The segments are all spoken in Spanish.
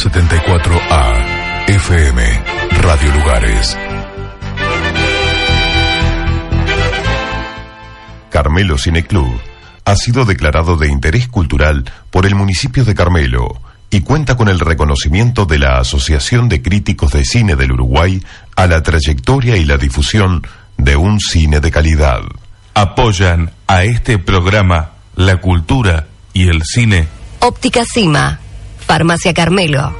1174A FM Radio Lugares. Carmelo Cine Club ha sido declarado de interés cultural por el municipio de Carmelo y cuenta con el reconocimiento de la Asociación de Críticos de Cine del Uruguay a la trayectoria y la difusión de un cine de calidad. Apoyan a este programa la cultura y el cine. Óptica Cima, Farmacia Carmelo.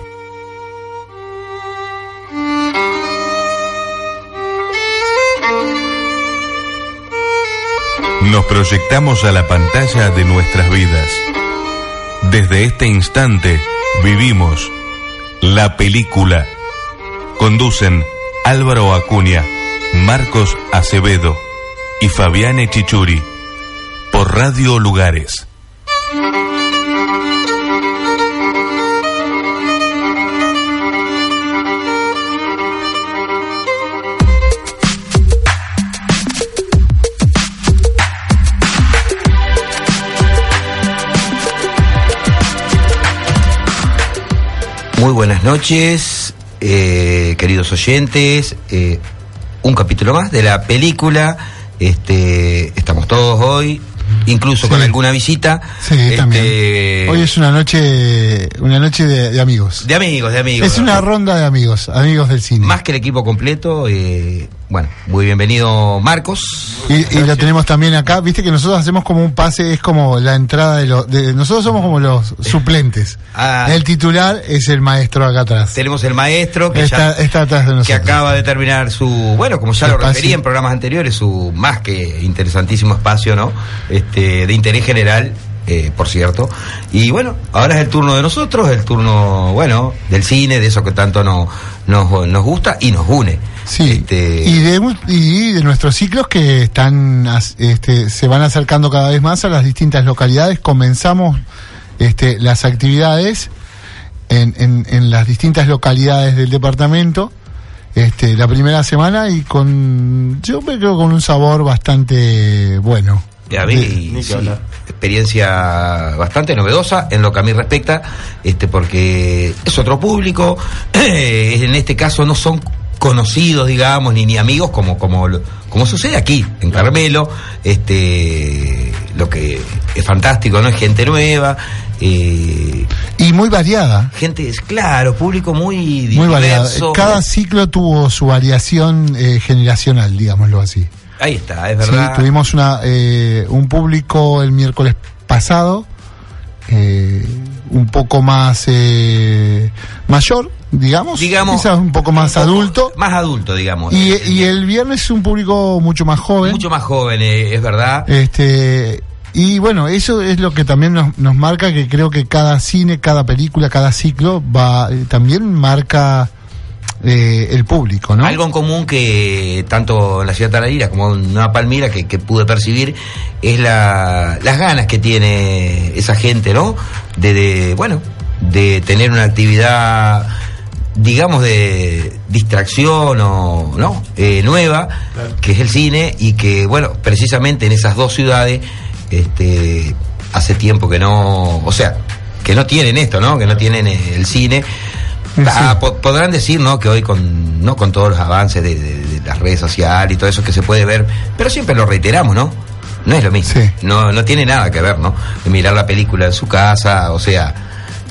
Nos proyectamos a la pantalla de nuestras vidas. Desde este instante vivimos la película. Conducen Álvaro Acuña, Marcos Acevedo y Fabiane Chichuri por Radio Lugares. Muy buenas noches, eh, queridos oyentes. eh, un capítulo más de la película. Este, estamos todos hoy, incluso con alguna visita. Sí, Este, también. Hoy es una noche, una noche de, de amigos. De amigos, de amigos. Es una ronda de amigos, amigos del cine. Más que el equipo completo. eh, bueno, muy bienvenido Marcos. Y, y lo tenemos también acá, viste que nosotros hacemos como un pase, es como la entrada de los... de- nosotros somos como los suplentes. Ah. El titular es el maestro acá atrás. Tenemos el maestro que Está, ya está atrás de nosotros. que acaba de terminar su, bueno, como ya lo Espacio. referí en programas anteriores, su más que interesantísimo espacio, ¿no? Este, de interés general, eh, por cierto. Y bueno, ahora es el turno de nosotros, el turno, bueno, del cine, de eso que tanto no, nos, nos gusta y nos une. Sí, Este, y, de, y de nuestros ciclos que están este, se van acercando cada vez más a las distintas localidades. Comenzamos este, las actividades en, en, en las distintas localidades del departamento este, la primera semana y con, yo me creo con un sabor bastante bueno. Y a mí, sí, experiencia bastante novedosa en lo que a mí respecta, este, porque es otro público, en este caso no son conocidos, digamos, ni, ni amigos como, como, como sucede aquí, en Carmelo, este, lo que es fantástico, ¿no? Es gente nueva, eh, y muy variada. gente, es claro, público muy Muy variada. diverso. Cada ciclo tuvo su variación eh, generacional, digámoslo así. Ahí está, es Sí, verdad. tuvimos una, eh, un público el miércoles pasado, eh, un poco más eh, mayor, digamos, digamos, quizás un poco más un poco adulto, Más adulto, digamos. y, y el viernes un público mucho más joven. Mucho más joven, eh, es verdad. Este, y bueno, eso es lo que también nos, nos marca que creo que cada cine, cada película, cada ciclo va eh, también marca eh, el público, ¿no? Algo en común que tanto en la ciudad de Tararira como en Nueva Palmira que, que pude percibir es la, las ganas que tiene esa gente, ¿no? De, de, bueno, de tener una actividad, digamos, de distracción o, ¿no? Eh, nueva, que es el cine y que, bueno, precisamente en esas dos ciudades, este, hace tiempo que no, o sea, que no tienen esto, ¿no? Que no tienen el cine. Ah, po- podrán decir no que hoy con no con todos los avances de, de- de las redes sociales y todo eso que se puede ver pero siempre lo reiteramos no no es lo mismo Sí. no no tiene nada que ver no mirar la película en su casa o sea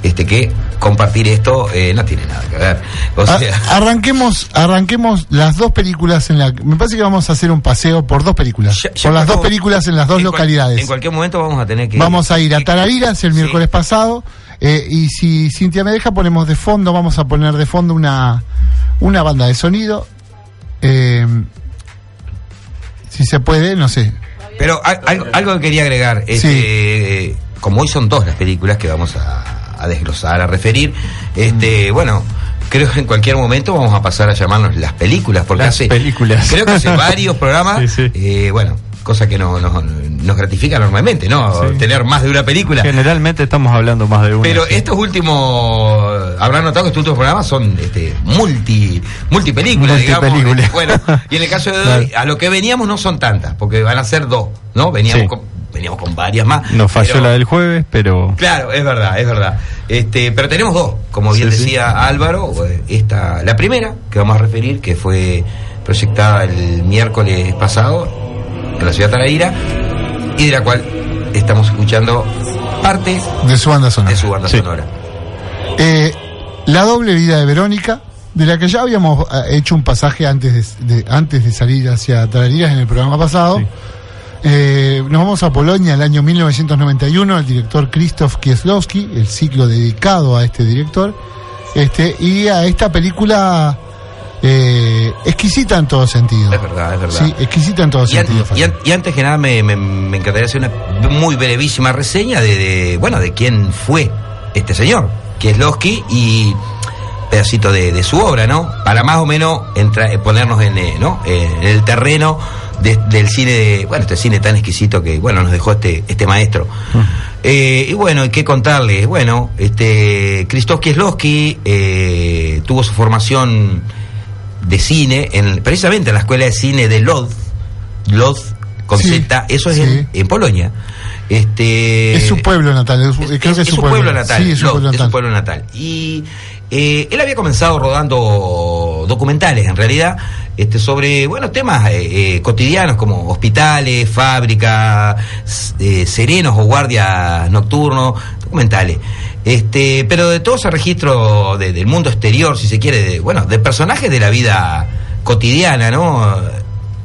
este que compartir esto eh, no tiene nada que ver o A- sea arranquemos, arranquemos las dos películas en la. Me parece que vamos a hacer un paseo por dos películas. ya- ya por las dos películas en las dos en localidades. en cualquier momento vamos a tener que Vamos a ir a Tarariras el Sí. miércoles pasado. Eh, y si Cintia me deja, ponemos de fondo, vamos a poner de fondo una, una banda de sonido. eh, si se puede, no sé. Pero al- algo, algo que quería agregar, este, eh, como hoy son dos las películas que vamos a, a desglosar, a referir, este, bueno, creo que en cualquier momento vamos a pasar a llamarnos las películas, porque Las hace, películas. creo que hace varios programas, Sí, sí. eh, bueno, cosa que no, no- nos gratifica normalmente, ¿no? Sí. Tener más de una película. Generalmente estamos hablando más de uno. Pero sí. estos últimos, habrán notado que estos últimos programas son este, multi, multipelículas, digamos. Multipelículas. Bueno, y en el caso de hoy, a lo que veníamos no son tantas, porque van a ser dos, ¿no? Veníamos Sí. con- veníamos con varias más. Nos falló pero- la del jueves, pero Claro, es verdad, es verdad. Este, pero tenemos dos, como bien Sí, sí. decía Álvaro, eh, esta, la primera que vamos a referir, que fue proyectada el miércoles pasado en la ciudad de Taraíra, y de la cual estamos escuchando parte de su banda sonora. de su banda Sí. sonora. Eh, la doble vida de Verónica, de la que ya habíamos eh, hecho un pasaje antes de, de- antes de salir hacia Tarariras en el programa pasado. Sí. Eh, nos vamos a Polonia el año 1991, el director Krzysztof Kieslowski, el ciclo dedicado a este director, este y a esta película eh, exquisita en todo sentido. Es verdad, es verdad. Sí, exquisita en todo Y, an- sentido. y an- y antes que nada me, me- me encantaría hacer una muy brevísima reseña de, de, bueno de quién fue este señor, Kieslowski y pedacito de, de su obra, ¿no? Para más o menos entra- eh, ponernos en, eh, ¿no? Eh, en el terreno de- del cine, de, bueno, este cine tan exquisito que, bueno, nos dejó este, este maestro. Eh, y bueno, ¿y qué contarles? Bueno, este, Krzysztof Kieslowski eh, tuvo su formación de cine, en, precisamente en la escuela de cine de Lodz, Lodz con Sí, Z, eso es sí. en, en Polonia. Este, es su pueblo natal, es, es, creo que es es su pueblo, natal. Sí, es su Lodz, pueblo es su natal. pueblo natal. Y eh, él había comenzado rodando documentales, en realidad, este, sobre bueno temas eh, eh, cotidianos como hospitales, fábricas, eh, serenos o guardias nocturnos, documentales. Este, pero de todo ese registro de- del mundo exterior, si se quiere, de, bueno, de personajes de la vida cotidiana, ¿no?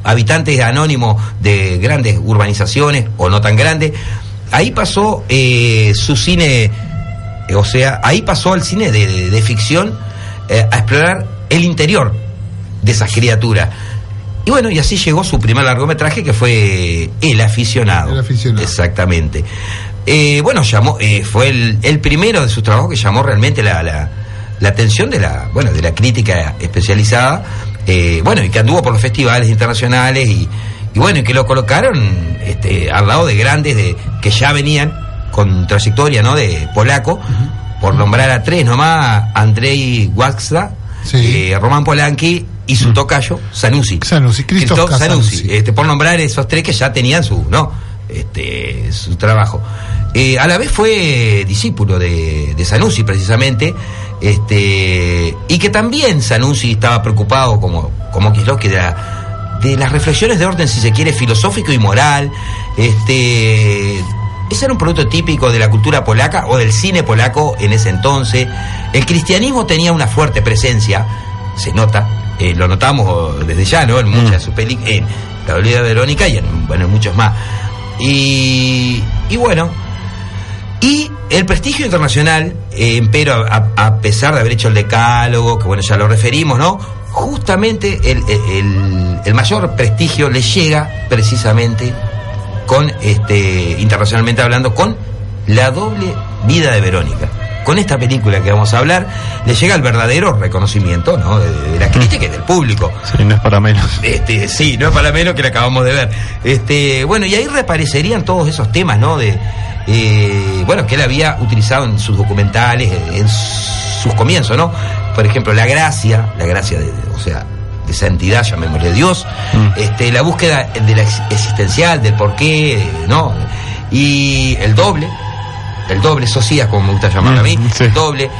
habitantes anónimos de grandes urbanizaciones o no tan grandes. Ahí pasó eh, su cine, eh, o sea, ahí pasó al cine de, de- de ficción eh, a explorar el interior de esas criaturas. Y bueno, y así llegó su primer largometraje que fue El aficionado. El aficionado. Exactamente. Eh, bueno, llamó, eh, fue el, el primero de sus trabajos que llamó realmente la, la, la atención de la, bueno, de la crítica especializada, eh, bueno, y que anduvo por los festivales internacionales y, y bueno, y que lo colocaron este, al lado de grandes de, que ya venían con trayectoria, ¿no? De polaco, por nombrar a tres nomás, Andrei Waxda, Sí. eh, Roman Polanski y su tocayo, Sanusi. Sanusi, Sanusi. Sanusi. Este, por nombrar esos tres que ya tenían su, ¿no? Este, su trabajo. Eh, a la vez fue discípulo de, de Sanusi, precisamente, este, y que también Sanusi estaba preocupado, como, como de, la- de las reflexiones de orden, si se quiere, filosófico y moral. Este, ese era un producto típico de la cultura polaca o del cine polaco en ese entonces. El cristianismo tenía una fuerte presencia, se nota, eh, lo notamos desde ya, ¿no? En muchas de sus películas, en La Olvida Verónica y en, bueno, en muchos más. Y, y bueno, y el prestigio internacional, eh, pero a, pesar de haber hecho el decálogo, que bueno, ya lo referimos, ¿no? Justamente el, el- el mayor prestigio le llega precisamente con, este, internacionalmente hablando, con la doble vida de Verónica. Con esta película que vamos a hablar, le llega el verdadero reconocimiento, ¿no? De, de la crítica y del público. sí, no es para menos. Este, sí, no es para menos que la acabamos de ver. Este, bueno, y ahí reaparecerían todos esos temas, ¿no? De, eh, bueno, que él había utilizado en sus documentales, en, sus comienzos, ¿no? Por ejemplo, la gracia, la gracia de, o sea, de santidad, llamémosle Dios, Mm. este, la búsqueda de la ex- existencial, del porqué, ¿no? Y el doble, el doble, socias, como me gusta llamarlo a mí, Mm, sí. el doble,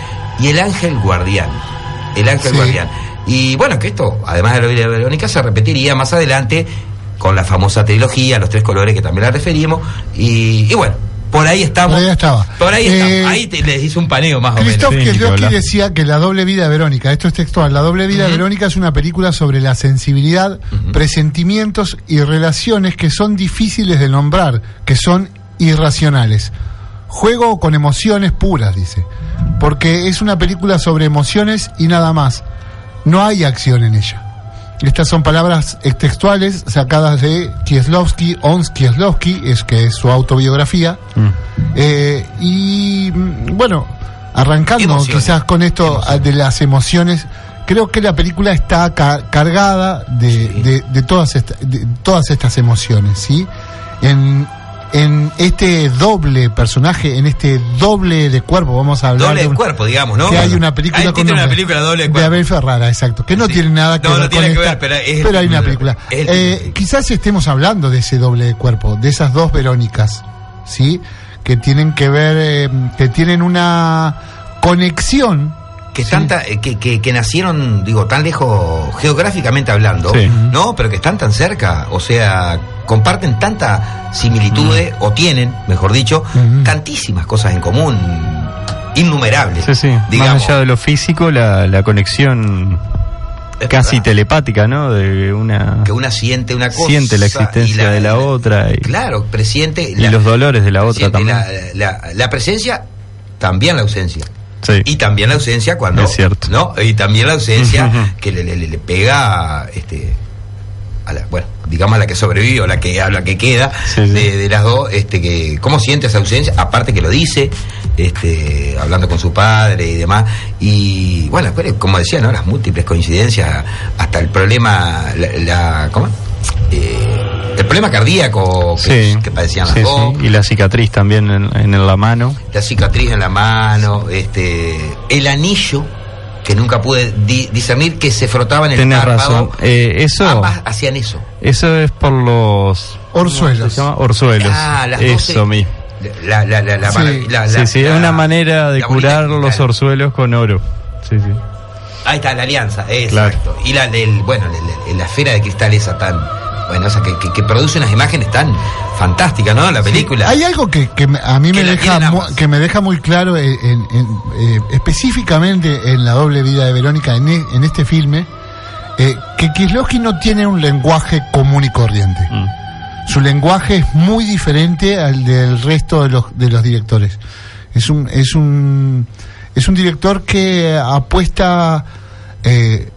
y el ángel guardián, el ángel Sí. guardián. Y bueno, que esto, además de la vida de Verónica, se repetiría más adelante con la famosa trilogía, Los Tres Colores, que también la referimos. Y, y bueno, por ahí estamos. Por ahí estaba. Por ahí Eh, estamos. Ahí te- les hice un paneo más o menos. Christoph Sí, decía que La doble vida de Verónica, esto es textual, La doble vida de Verónica es una película sobre la sensibilidad, presentimientos y relaciones que son difíciles de nombrar, que son irracionales. Juego con emociones puras, dice, porque es una película sobre emociones y nada más. No hay acción en ella. Estas son palabras textuales sacadas de Kieslowski, Ons Kieslowski, es que es su autobiografía. Mm. Eh, y mm, bueno, arrancando Emociones. quizás con esto de las emociones, creo que la película está ca- cargada de, Sí. de- de todas, esta- de todas estas emociones, ¿sí? En, en este doble personaje, en este doble de cuerpo, vamos a hablar Doble de de un- cuerpo, digamos, ¿no? que hay una película Hay con una película doble de de cuerpo. Abel Ferrara, exacto, que no Sí. tiene nada que No, ver no tiene con que esta, ver, pero es el pero hay una película. El Eh, quizás estemos hablando de ese doble de cuerpo, de esas dos Verónicas, ¿sí? Que tienen que ver, eh, que tienen una conexión que, están eh, que, que, que nacieron, digo, tan lejos geográficamente hablando, Sí. ¿no? Pero que están tan cerca, o sea, comparten tantas similitudes, o tienen, mejor dicho, tantísimas cosas en común, innumerables. Sí, sí. Digamos, Más allá de lo físico, la, la conexión casi telepática, ¿no? De una. que una siente una cosa Siente la existencia de la otra y- claro presiente y los dolores de la otra también. la, la- la presencia también la ausencia Sí. y también la ausencia cuando Es cierto. no y también la ausencia que le, le- le- pega este a la, bueno digamos a la que sobrevive o la que a la que queda Sí, sí. De, de las dos este que cómo siente esa ausencia aparte que lo dice este hablando con su padre y demás y bueno después como decía no las múltiples coincidencias hasta el problema la, la- cómo Eh, el problema cardíaco que, Sí. que padecían las Sí, dos sí. Y la cicatriz también en, en la mano. la cicatriz en la mano, este, el anillo que nunca pude di- discernir que se frotaba en el Tienes párpado. razón. Eh, eso, Ambas hacían eso. eso es por los. Orzuelos. ¿cómo se llama? Orzuelos. Ah, las eso 12. mismo. La, la, la, la, Sí. la- sí, la- sí, es la- una manera de curar los orzuelos con oro. Sí, sí. Ahí está, la alianza, exacto. Y la, del bueno, la, la- la esfera de cristal esa tan, bueno, esa que, que, que produce unas imágenes tan fantásticas, ¿no? La película. Hay algo que, que a mí me deja que me deja muy claro en- en- en, eh, específicamente en la doble vida de Verónica en, e- en este filme eh, que Kieslowski no tiene un lenguaje común y corriente. Mm. Su lenguaje es muy diferente al del resto de los de los directores. Es un es un es un director que apuesta eh,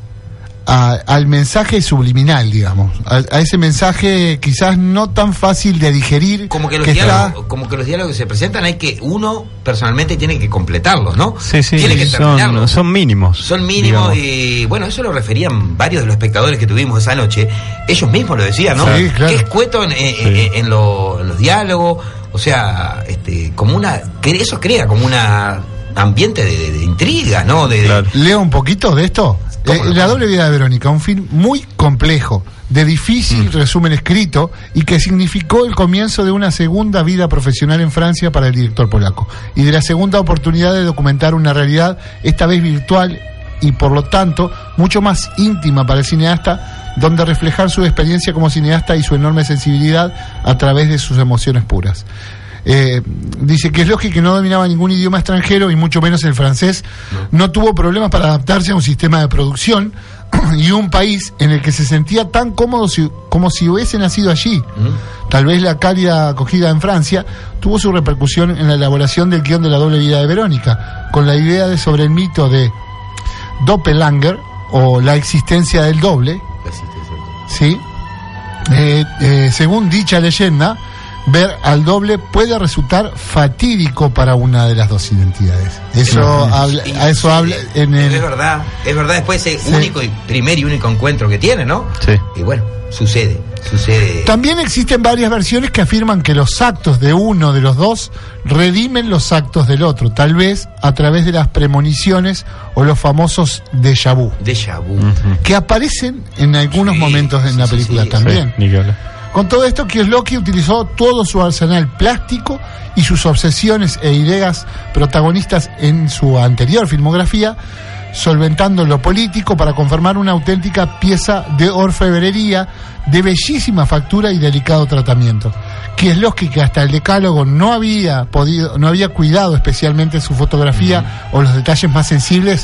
a- al mensaje subliminal, digamos, a, a ese mensaje quizás no tan fácil de digerir. como que los que está- diálogos, como que los diálogos que se presentan hay que uno personalmente tiene que completarlos, ¿no? Sí, sí, tiene que son, terminarlos. son mínimos. Son mínimos digamos. y bueno, eso lo referían varios de los espectadores que tuvimos esa noche. Ellos mismos lo decían, ¿no? Sí, claro. Que escueto en, en- en- en lo- en los diálogos, o sea, este, como una, eso crea como una ambiente de, de- de intriga, ¿no? De, de- Claro. Leo un poquito de esto. ¿Cómo Eh, la doble vida de Verónica, un film muy complejo, de difícil resumen escrito y que significó el comienzo de una segunda vida profesional en Francia para el director polaco y de la segunda oportunidad de documentar una realidad, esta vez virtual y por lo tanto mucho más íntima para el cineasta, donde reflejar su experiencia como cineasta y su enorme sensibilidad a través de sus emociones puras. Eh, dice que es lógico que no dominaba ningún idioma extranjero y mucho menos el francés. No, tuvo problemas para adaptarse a un sistema de producción y un país en el que se sentía tan cómodo si- como si hubiese nacido allí. ¿Mm? Tal vez la cálida acogida en Francia tuvo su repercusión en la elaboración del guion de la doble vida de Verónica, con la idea de sobre el mito de Doppelganger o la existencia del doble, ¿sí? Eh, eh, según dicha leyenda, ver al doble puede resultar fatídico para una de las dos identidades. Eso habla, a eso sí, habla en Es el verdad, es verdad, después ese Sí. único y primer y único encuentro que tiene, ¿no? Sí. Y bueno, sucede, sucede. También existen varias versiones que afirman que los actos de uno de los dos redimen los actos del otro, tal vez a través de las premoniciones o los famosos déjà vu, Déjà vu. Que aparecen en algunos Sí, momentos en sí, la película sí, también. Sí, ni que hablar. Con todo esto, Kieslowski utilizó todo su arsenal plástico y sus obsesiones e ideas protagonistas en su anterior filmografía, solventando lo político para conformar una auténtica pieza de orfebrería de bellísima factura y delicado tratamiento. Kieslowski, que hasta el decálogo no había podido, no había cuidado especialmente su fotografía o los detalles más sensibles,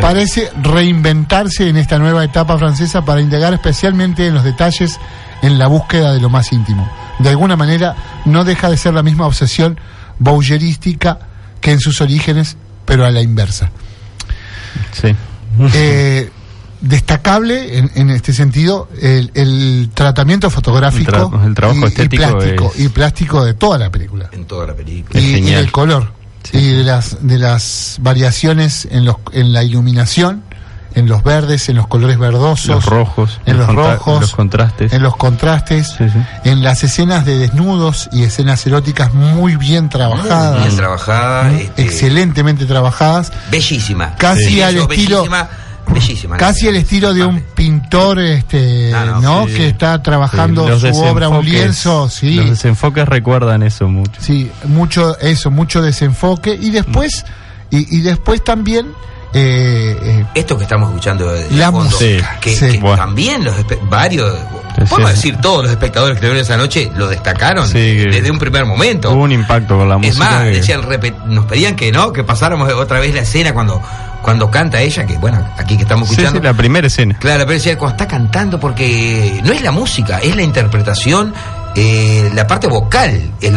parece reinventarse en esta nueva etapa francesa para indagar especialmente en los detalles en la búsqueda de lo más íntimo. De alguna manera no deja de ser la misma obsesión bougerística que en sus orígenes, pero a la inversa. Sí. Eh, destacable en, en este sentido el, el tratamiento fotográfico El tra- el trabajo y, y plástico, es- y plástico de toda la película En toda la película. Y, del color Sí. y de las de las variaciones en los en la iluminación en los verdes, en los colores verdosos, Los rojos, en los rojos, los contrastes. en los contrastes, Sí, sí. en las escenas de desnudos y escenas eróticas muy bien trabajadas, Muy bien trabajada, ¿no? este, excelentemente trabajadas, bellísima. Casi Sí. al estilo- Bellísima, bellísima. casi el estilo de un pintor, este, no, ¿no? sí. Que está trabajando su obra, un lienzo, sí. Los desenfoques recuerdan eso mucho. Sí, mucho eso, mucho desenfoque y después y, y después también eh, eh, Esto que estamos escuchando de La fondo, música. que, Sí. que Bueno. también los varios, Sí, podemos sí. decir todos los espectadores que vieron esa noche lo destacaron Sí, desde un primer momento. Hubo un impacto con la es música. más, que- decían, repe- nos pedían que no, que pasáramos otra vez la escena cuando cuando canta ella, que bueno, aquí que estamos Sí, escuchando. sí, la primera escena. Claro, pero decía, cuando está cantando, porque no es la música, es la interpretación, eh, la parte vocal. Es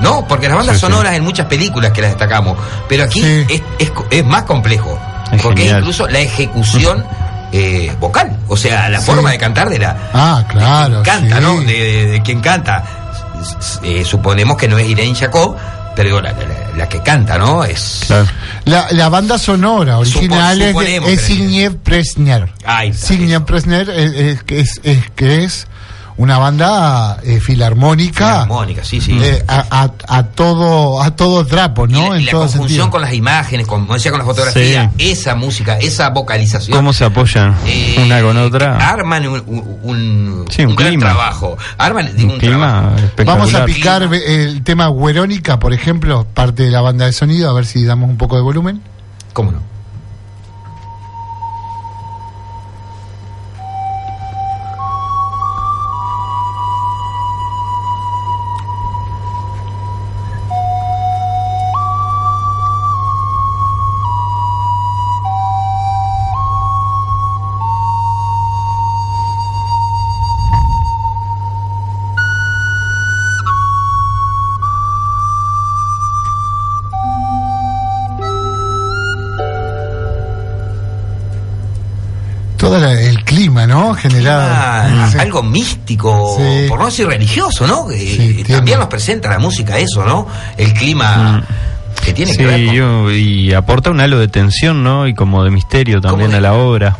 no, porque las bandas Sí, sí. sonoras en muchas películas que las destacamos, pero aquí Sí. es, es, es más complejo, Es porque es incluso la ejecución eh, vocal, o sea, la forma de cantar de la... ah, claro, de quien canta. ¿no? De, de- de quien canta. Eh, suponemos que no es Irene Jacob, pero la, la- la que canta, ¿no? Es... Claro. La, la banda sonora original Supo- es, es Zbigniew Presner. Eso. Presner es, es, que es, es que es una banda eh, filarmónica, Filarmónica, sí, sí. eh, a, a- a todo a todo trapo, Y ¿no? la, y en la todo conjunción sentido. con las imágenes, con, como decía, con la fotografía, esa música, esa vocalización. ¿Cómo se apoyan eh, una con otra? Arman un, un, un- Sí, un gran clima. trabajo. Arman Un un clima. Vamos a picar eh, el tema Verónica, por ejemplo, parte de la banda de sonido, a ver si damos un poco de volumen. ¿Cómo no? Místico, Sí. por no decir religioso, ¿no? Sí, eh, también nos presenta la música eso, ¿no? El clima que tiene Sí, que ver con... yo- y aporta un halo de tensión, ¿no? Y como de misterio también de- a la obra.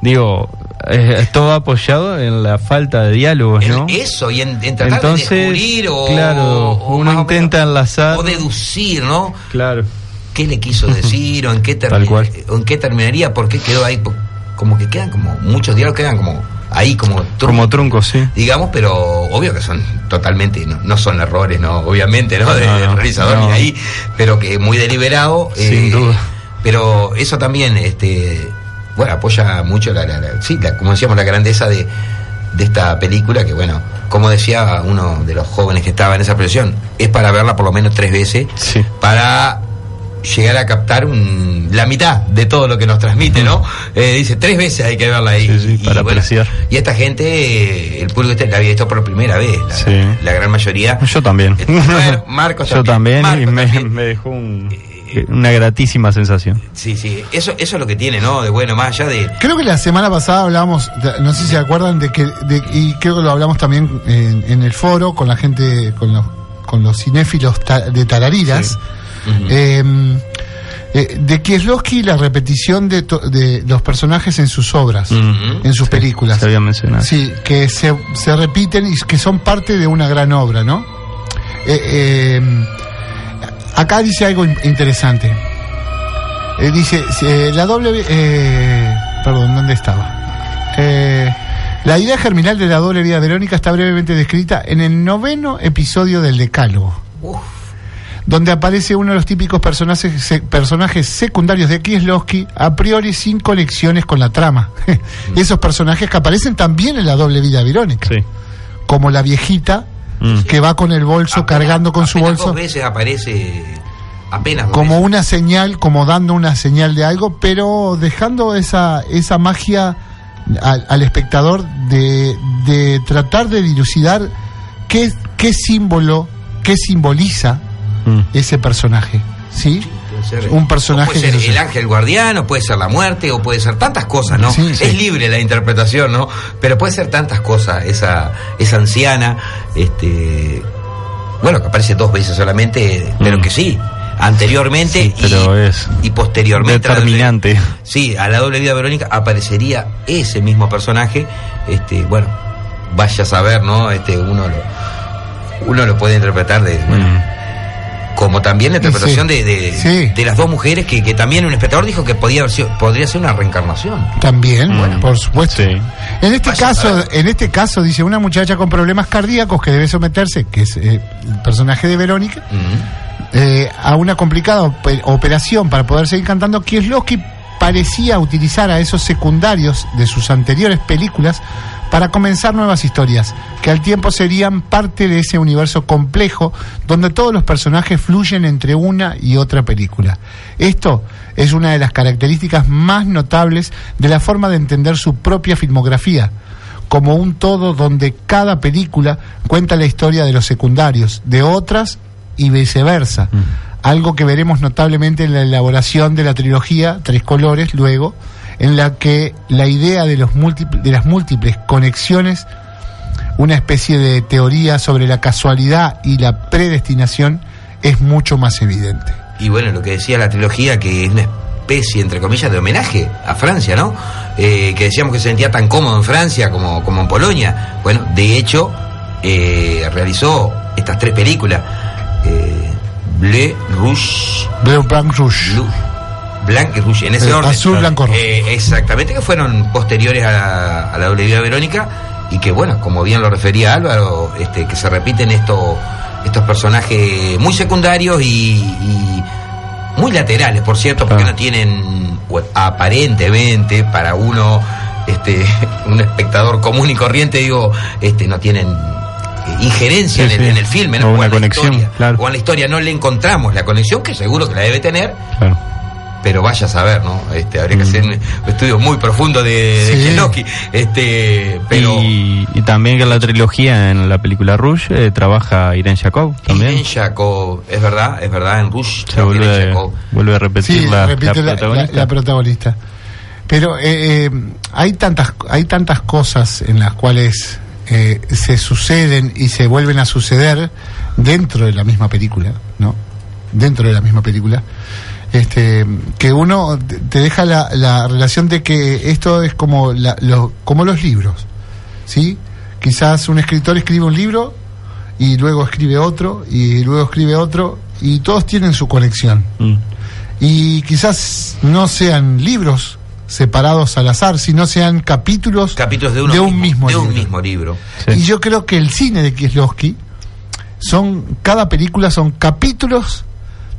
Digo, es, es todo apoyado en la falta de diálogos, en ¿no? eso y en, en tratar Entonces, de descubrir o, claro, o uno o intenta menos- enlazar- o deducir, ¿no? Claro. qué le quiso decir o en qué, termi- Tal cual. o en qué terminaría, por qué quedó ahí, como que quedan como, muchos diálogos quedan como ahí como tru- Como trunco, sí. digamos, pero obvio que son totalmente, no, no son errores, no, obviamente, ¿no? De- No, del realizador ni ahí, pero que muy deliberado. eh, Sin duda. Pero eso también, este, bueno, apoya mucho la, la- la- sí, la- como decíamos, la grandeza de, de esta película, que bueno, como decía uno de los jóvenes que estaba en esa presión, es para verla por lo menos tres veces Sí. para llegar a captar un- la mitad de todo lo que nos transmite, ¿no? Eh, dice, tres veces hay que verla ahí. Sí, sí, para apreciar. Y esta gente, eh, el público este la había visto por primera vez, la, Sí. la gran mayoría. Yo también. Eh, bueno, Marcos Yo también, y Marcos me, también. me dejó un- una gratísima sensación. Sí, sí, eso, eso es lo que tiene, ¿no? De bueno, más allá de... Creo que la semana pasada hablábamos, no sé si se acuerdan, de que, de- y creo que lo hablamos también en, en el foro con la gente, con los, con los cinéfilos ta- de Tarariras, Ujú. eh, eh, de Kieslowski la repetición de, to- de los personajes en sus obras, en sus Sí, películas. Se había mencionado. Sí, que se, se repiten y que son parte de una gran obra, ¿no? Eh, eh, acá dice algo in- interesante. Eh, dice, eh, la doble... eh, perdón, ¿dónde estaba? Eh, la idea germinal de la doble vida de Verónica está brevemente descrita en el noveno episodio del Decálogo Uf, donde aparece uno de los típicos personajes, se- personajes secundarios de Kieslowski, a priori sin conexiones con la trama. Esos personajes que aparecen también en la doble vida Verónica, Sí. como la viejita Mm. que va con el bolso, apenas- cargando con su bolso, Dos veces aparece, apenas dos como veces. una señal, como dando una señal de algo, pero dejando esa, esa magia al, al espectador de, de tratar de dilucidar qué, qué símbolo, qué simboliza Mm. ese personaje. ¿Sí? Puede ser- un personaje puede ser se- el ángel guardián, o puede ser la muerte, o puede ser tantas cosas, ¿no? Sí, sí. Es libre la interpretación, ¿no? Pero puede ser tantas cosas. Esa, esa anciana, este. Bueno, que aparece dos veces solamente, pero Mm. que sí. anteriormente Sí, pero y, es y posteriormente. a la doble- determinante. sí, a la doble vida de Verónica aparecería ese mismo personaje. Este, bueno, vaya a saber, ¿no? Este, uno lo, uno lo puede interpretar de, bueno, Mm. Como también la interpretación Sí. de, de, Sí. de las dos mujeres que, que también un espectador dijo que podía haber sido- podría ser una reencarnación. También, Mm. por supuesto. Sí. En este Vaya caso, en este caso dice una muchacha con problemas cardíacos que debe someterse, que es eh, el personaje de Verónica, eh, a una complicada op- operación para poder seguir cantando, Kieslowski parecía utilizar a esos secundarios de sus anteriores películas para comenzar nuevas historias, que al tiempo serían parte de ese universo complejo donde todos los personajes fluyen entre una y otra película. Esto es una de las características más notables de la forma de entender su propia filmografía, como un todo donde cada película cuenta la historia de los secundarios, de otras y viceversa. Algo que veremos notablemente en la elaboración de la trilogía Tres Colores luego, en la que la idea de, los múltipl- de las múltiples conexiones, una especie de teoría sobre la casualidad y la predestinación, es mucho más evidente. Y bueno, lo que decía la trilogía, que es una especie, entre comillas, de homenaje a Francia, ¿no? Eh, que decíamos que se sentía tan cómodo en Francia como, como en Polonia. Bueno, de hecho, eh, realizó estas tres películas. Eh, Bleu, Rouge, Bleu Blanc Rouge. Blue, Blanc y Rouge, en ese Eh, orden. azul, blanco, rojo. Eh, exactamente, que fueron posteriores a la, a la doble vida Verónica y que, bueno, como bien lo refería Álvaro, este, que se repiten estos estos personajes muy secundarios y, y muy laterales, por cierto, porque Claro. no tienen, aparentemente, para uno, este, un espectador común y corriente, digo, este, no tienen injerencia Sí, en, el, sí. en el filme, ¿no? O en una la conexión, historia. claro. O en la historia no le encontramos la conexión, que seguro que la debe tener, Claro. pero vaya a saber, ¿no? Este, habría que hacer un estudio muy profundo de, de Sí. Este, pero Y, y también que en la trilogía, en la película Rouge, eh, trabaja Irene Jacob también. en Jacob, es verdad, es verdad, en Rush, Se Irene vuelve, Jacob. vuelve a repetir Sí, la, repite la la, protagonista. la- la protagonista. Pero eh, eh, hay tantas hay tantas cosas en las cuales eh, se suceden y se vuelven a suceder dentro de la misma película, ¿no? Dentro de la misma película. Este, que uno te- deja la, la relación de que esto es como, la- lo- como los libros, ¿sí? Quizás un escritor escribe un libro y luego escribe otro y luego escribe otro y todos tienen su conexión Mm. y quizás no sean libros separados al azar, sino sean capítulos, capítulos de, uno mismo, de un libro. mismo libro. Sí. Y yo creo que el cine de Kieslowski son cada película son capítulos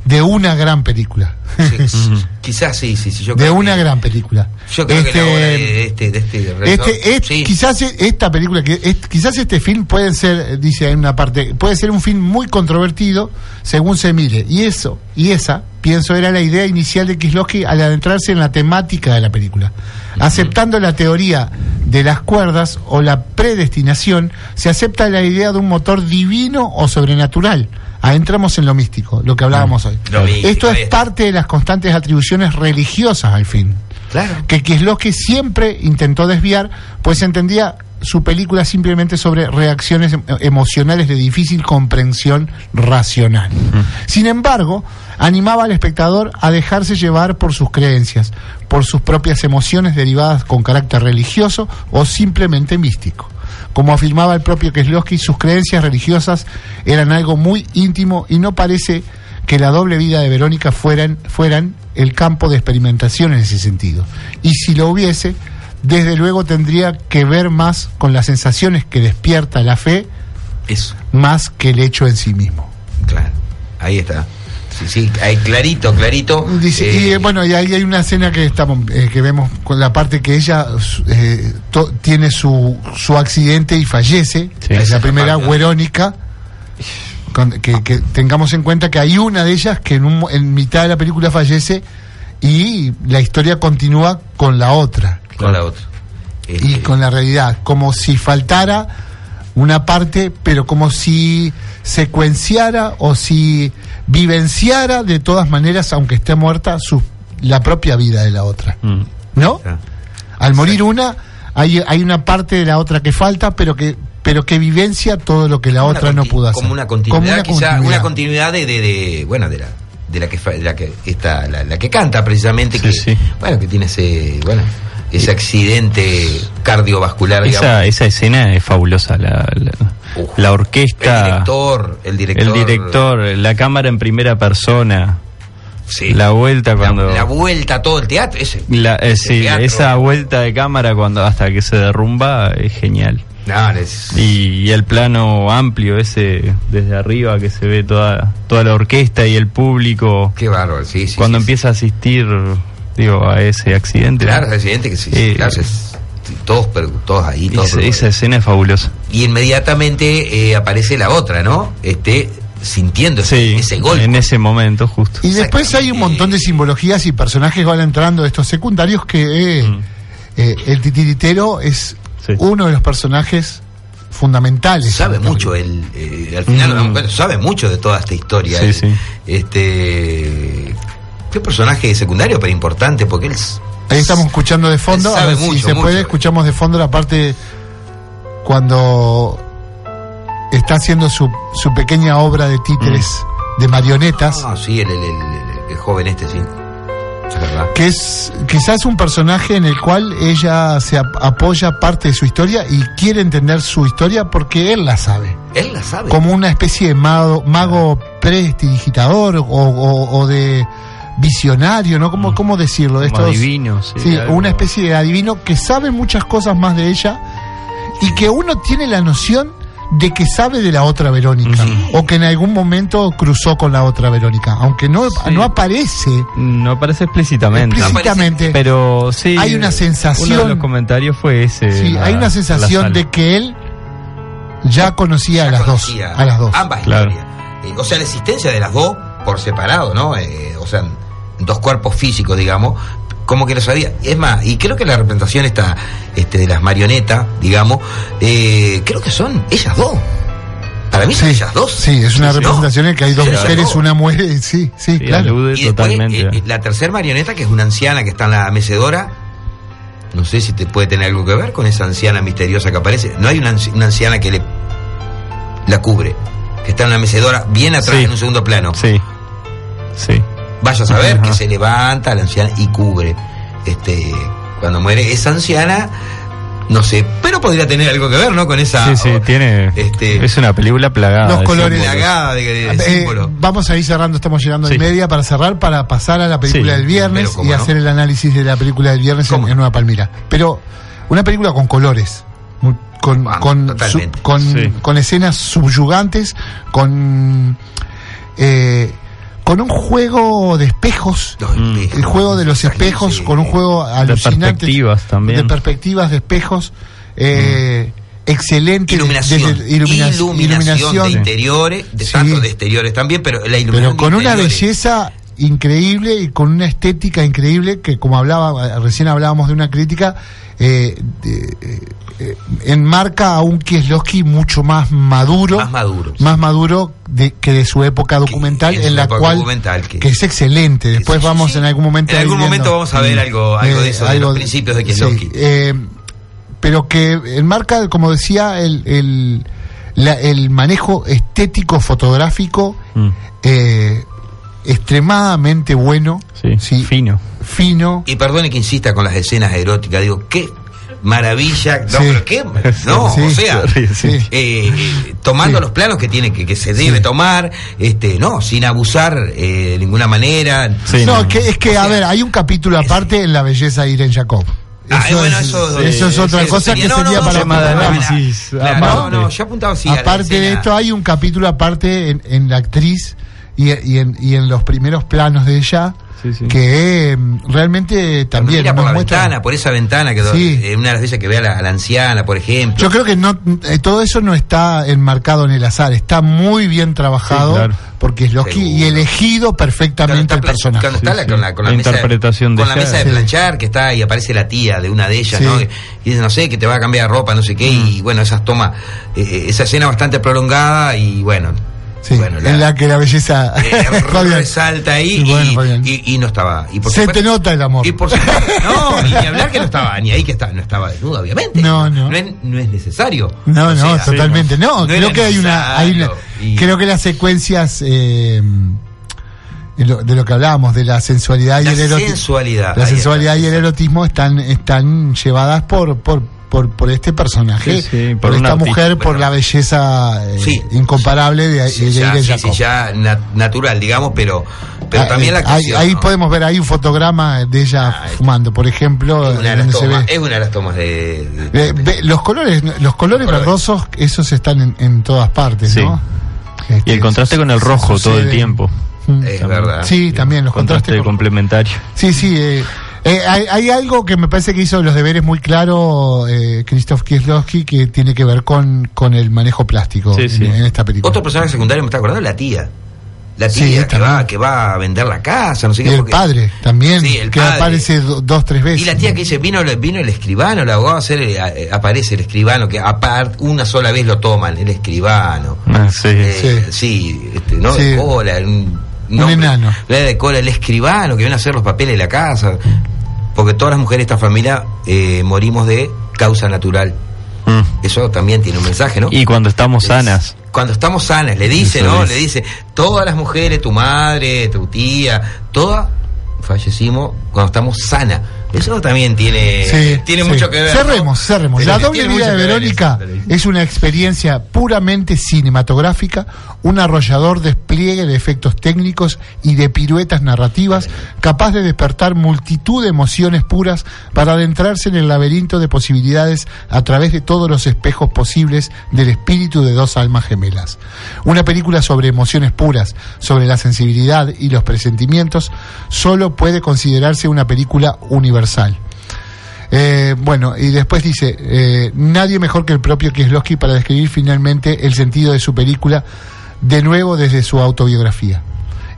de una gran película, Sí, quizás sí, sí, sí, yo de creo una que- gran película. Yo creo que Este, la obra de este, de este este, es- sí. quizás e- esta película, que quizás este film puede ser, dice en una parte, puede ser un film muy controvertido según se mire. Y eso, y esa, pienso, era la idea inicial de Kieslowski al adentrarse en la temática de la película. Aceptando la teoría de las cuerdas o la predestinación, se acepta la idea de un motor divino o sobrenatural. Adentramos en lo místico, lo que hablábamos hoy. Místico, Esto es parte de las constantes atribuciones religiosas al film Claro. que Kieslowski siempre intentó desviar, pues entendía su película simplemente sobre reacciones em- emocionales de difícil comprensión racional. Sin embargo, animaba al espectador a dejarse llevar por sus creencias, por sus propias emociones derivadas con carácter religioso o simplemente místico. Como afirmaba el propio Kieslowski, sus creencias religiosas eran algo muy íntimo y no parece que la doble vida de Verónica fueran, fueran el campo de experimentación en ese sentido. Y si lo hubiese, desde luego tendría que ver más con las sensaciones que despierta la fe, Eso, más que el hecho en sí mismo. claro. Ahí está. Sí, sí, ahí clarito, clarito. Dice, y Eh, bueno, y ahí hay una escena que estamos eh, que vemos con la parte que ella eh, to- tiene su, su accidente y fallece. Sí. es la primera. Verónica. Que, que tengamos en cuenta que hay una de ellas que en, un mo- en mitad de la película fallece y la historia continúa con la otra con la otra. y Este, con la realidad, como si faltara una parte, pero como si secuenciara o si vivenciara de todas maneras, aunque esté muerta, su, la propia vida de la otra. Mm. ¿No? Al morir una, hay, hay una parte de la otra que falta, pero que pero que vivencia todo lo que la otra no pudo hacer. Como una continuidad, Como una quizá, continuidad. una continuidad de, de, de, bueno, de la, de la que de la que está la, la que canta precisamente que Sí, sí. bueno que tiene ese bueno ese accidente cardiovascular. Esa, esa escena es fabulosa. La, la, Uf. la orquesta, el director el director el director, la cámara en primera persona, sí. la vuelta La- cuando. la, vuelta a todo el teatro ese la- eh, ese sí, teatro. esa vuelta de cámara cuando hasta que se derrumba es genial. No, es- Y, y el plano amplio ese desde arriba que se ve toda toda la orquesta y el público qué bárbaro sí sí cuando sí, empieza a asistir digo a ese accidente. Claro, ese accidente que sí, Eh, claro, es- todos, todos ahí, todos. esa, esa escena es fabulosa. Y inmediatamente eh, aparece la otra, ¿no? Este, sintiendo ese, Sí, ese golpe. en ese momento justo. Y después hay un montón de simbologías y personajes que van entrando de estos secundarios que eh, Mm. eh, el titiritero es Sí. uno de los personajes fundamentales. Sabe mucho, eh, al final damos Mm. sabe mucho de toda esta historia. Sí, sí. Este, qué personaje secundario, pero importante, porque él es- Ahí estamos escuchando de fondo. A ver si se mucho. puede, escuchamos de fondo la parte cuando está haciendo su, su pequeña obra de títeres, de marionetas. Ah, sí, el, el- el- joven este, sí. Verdad. que es quizás un personaje en el cual ella se ap- apoya parte de su historia y quiere entender su historia porque él la sabe, Él la sabe. como una especie de mago, mago prestidigitador o, o- o de visionario, ¿no? ¿Cómo, cómo decirlo? De estos, adivino, sí, sí, algo. una especie de adivino que sabe muchas cosas más de ella y que uno tiene la noción de que sabe de la otra Verónica o que en algún momento cruzó con la otra Verónica, aunque no, Sí. no aparece No aparece explícitamente. explícitamente. Pero sí. Hay una sensación- Uno de los comentarios fue ese. Sí, la- hay una sensación de que él ya conocía Ya a las conocía dos. A las dos. Ambas Claro. historias. Eh, o sea, la existencia de las dos por separado, ¿no? Eh, o sea, dos cuerpos físicos, digamos, como que lo sabía. Es más, y creo que la representación esta, este, de las marionetas, digamos, eh, creo que son ellas dos. Para mí son Sí, ellas dos. sí, es una ¿no? representación en que hay dos Sí, mujeres, una muere, sí, sí, Sí, claro. Y después, totalmente. eh, eh, la tercera marioneta, que es una anciana que está en la mecedora, no sé si te puede tener algo que ver con esa anciana misteriosa que aparece. No hay una, una anciana que le la cubre, que está en la mecedora bien atrás, Sí. en un segundo plano. Sí. Sí. Vaya a saber que se levanta la anciana y cubre. Este, cuando muere esa anciana, no sé, pero podría tener algo que ver, ¿no? Con esa Sí, sí, o- tiene. este- es una película plagada. Los colores. plagada de, de Eh, símbolos. vamos a ir cerrando, estamos llegando a Sí. y media para cerrar, para pasar a la película Sí, del viernes y no. hacer el análisis de la película del viernes en, Nueva Palmira. Pero una película con colores, con, Ah, con, su- con, Sí. con escenas subyugantes, con, eh, con un juego de espejos. Mm. El juego de los espejos con un juego alucinante. perspectivas también. De perspectivas de espejos. eh, Excelente. Iluminación, desde- ilumina- iluminación, de interiores, de Sí. tanto de exteriores también, pero la iluminación Pero con de una belleza increíble y con una estética increíble que como hablaba recién hablábamos de una crítica eh, eh, eh, enmarca a un Kieslowski mucho más maduro Más maduro. más maduro de, que de su época documental en la cual documental, que- que, es excelente después Sí, vamos sí. en algún momento En algún momento viendo, vamos a ver algo, algo de eso, de los principios de sí, Kieslowski. eh, pero que enmarca como decía el, el, la- el manejo estético fotográfico Mm, eh, extremadamente bueno, sí, Sí. fino. fino. Y perdone que insista con las escenas eróticas, digo, qué maravilla, no, Sí. pero qué, no, Sí, o sea, sí, sí. eh, eh, tomando Sí. los planos que tiene que, que se debe Sí. tomar, este, no, sin abusar eh, de ninguna manera. Sí, no, no. que, es que, O a ver, hay un capítulo aparte en la belleza de Irene Jacob. Ah, Eso, bueno, es, eso, eso es otra eso cosa sería- que no, sería no, para análisis. Claro, no, no, ya apuntaba sí, a la Aparte de escena. esto, hay un capítulo aparte en, en la actriz y, y en, y en los primeros planos de ella Sí, sí. que eh, realmente también Mira por nos la muestra- ventana, por esa ventana que Sí. eh, una de las veces que ve a la, a la anciana, por ejemplo. Yo creo que no eh, todo eso no está enmarcado en el azar, está muy bien trabajado Sí, claro. porque es Loki Seguro. y elegido perfectamente está, el personaje. cuando está Sí, la- sí. con la, con la La mesa, interpretación de con la mesa de Sí. planchar que está y aparece la tía de una de ellas, Sí. ¿no? Y dice, no sé, que te va a cambiar ropa, no sé qué, y bueno, esas tomas, eh, eh, esa escena bastante prolongada y bueno, Sí, bueno, en la que la belleza eh, resalta ahí Y bueno, y, Fabián. y- y no estaba. Y por Se supuesto- te nota el amor. Y por supuesto, no, ni hablar que no estaba, ni ahí que está, no estaba desnuda, obviamente. No, no. No es, no es necesario. No, O no, totalmente. No, no creo que hay una, hay creo que las secuencias, eh, de lo, de lo que hablábamos, de la sensualidad y La el erotismo. sensualidad. La sensualidad está. y el erotismo están, están llevadas por, por, por, por este personaje, Sí, sí, por, esta artista. mujer, por la belleza eh, Sí. incomparable de, Sí, de ya, sí, ya na- natural, digamos, pero, pero Ah, también eh, la ahí, actuación, ahí ¿no? podemos ver ahí un fotograma de ella Ah, fumando, por ejemplo, es una, de las tomas, ve. es una de las tomas de... de- Eh, los colores, los colores verdosos, esos están en, en todas partes, Sí. ¿no? Y Este, el contraste con el rojo todo el tiempo. Mm. es verdad. Sí, también los Contraste contrastes. con- complementario. Sí, sí. eh, eh, hay, hay algo que me parece que hizo los deberes muy claro eh, Krzysztof Kieslowski que tiene que ver con, con el manejo plástico Sí, en, sí. en esta película. Otro personaje secundario me está acordando, la tía. La Sí, tía que, va, que va a vender la casa, no sé y qué. el porque- padre también, Sí, el que padre. aparece do- dos, tres veces. Y la tía que dice, vino, el- vino el escribano, el abogado a hacer, eh, aparece el escribano, que aparte una sola vez lo toman, el escribano. Ah, sí. Eh, sí, este, no cola, un, Un enano. no de cola, el escribano que viene a hacer los papeles de la casa. Porque todas las mujeres de esta familia eh, morimos de causa natural. Mm. Eso también tiene un mensaje, ¿no? Y cuando estamos Es- sanas. Cuando estamos sanas, le dice, Eso ¿no? Le dice, todas las mujeres, tu madre, tu tía, todas fallecimos cuando estamos sanas. Eso también tiene, Sí, tiene sí. mucho que ver. Cerremos, ¿no? cerremos. Tiene- La doble vida de Verónica es una experiencia puramente cinematográfica, un arrollador despliegue de efectos técnicos y de piruetas narrativas, capaz de despertar multitud de emociones puras para adentrarse en el laberinto de posibilidades a través de todos los espejos posibles del espíritu de dos almas gemelas. Una película sobre emociones puras, sobre la sensibilidad y los presentimientos, solo puede considerarse una película universal. Eh, bueno, y después dice, eh, nadie mejor que el propio Kieslowski para describir finalmente el sentido de su película, de nuevo desde su autobiografía.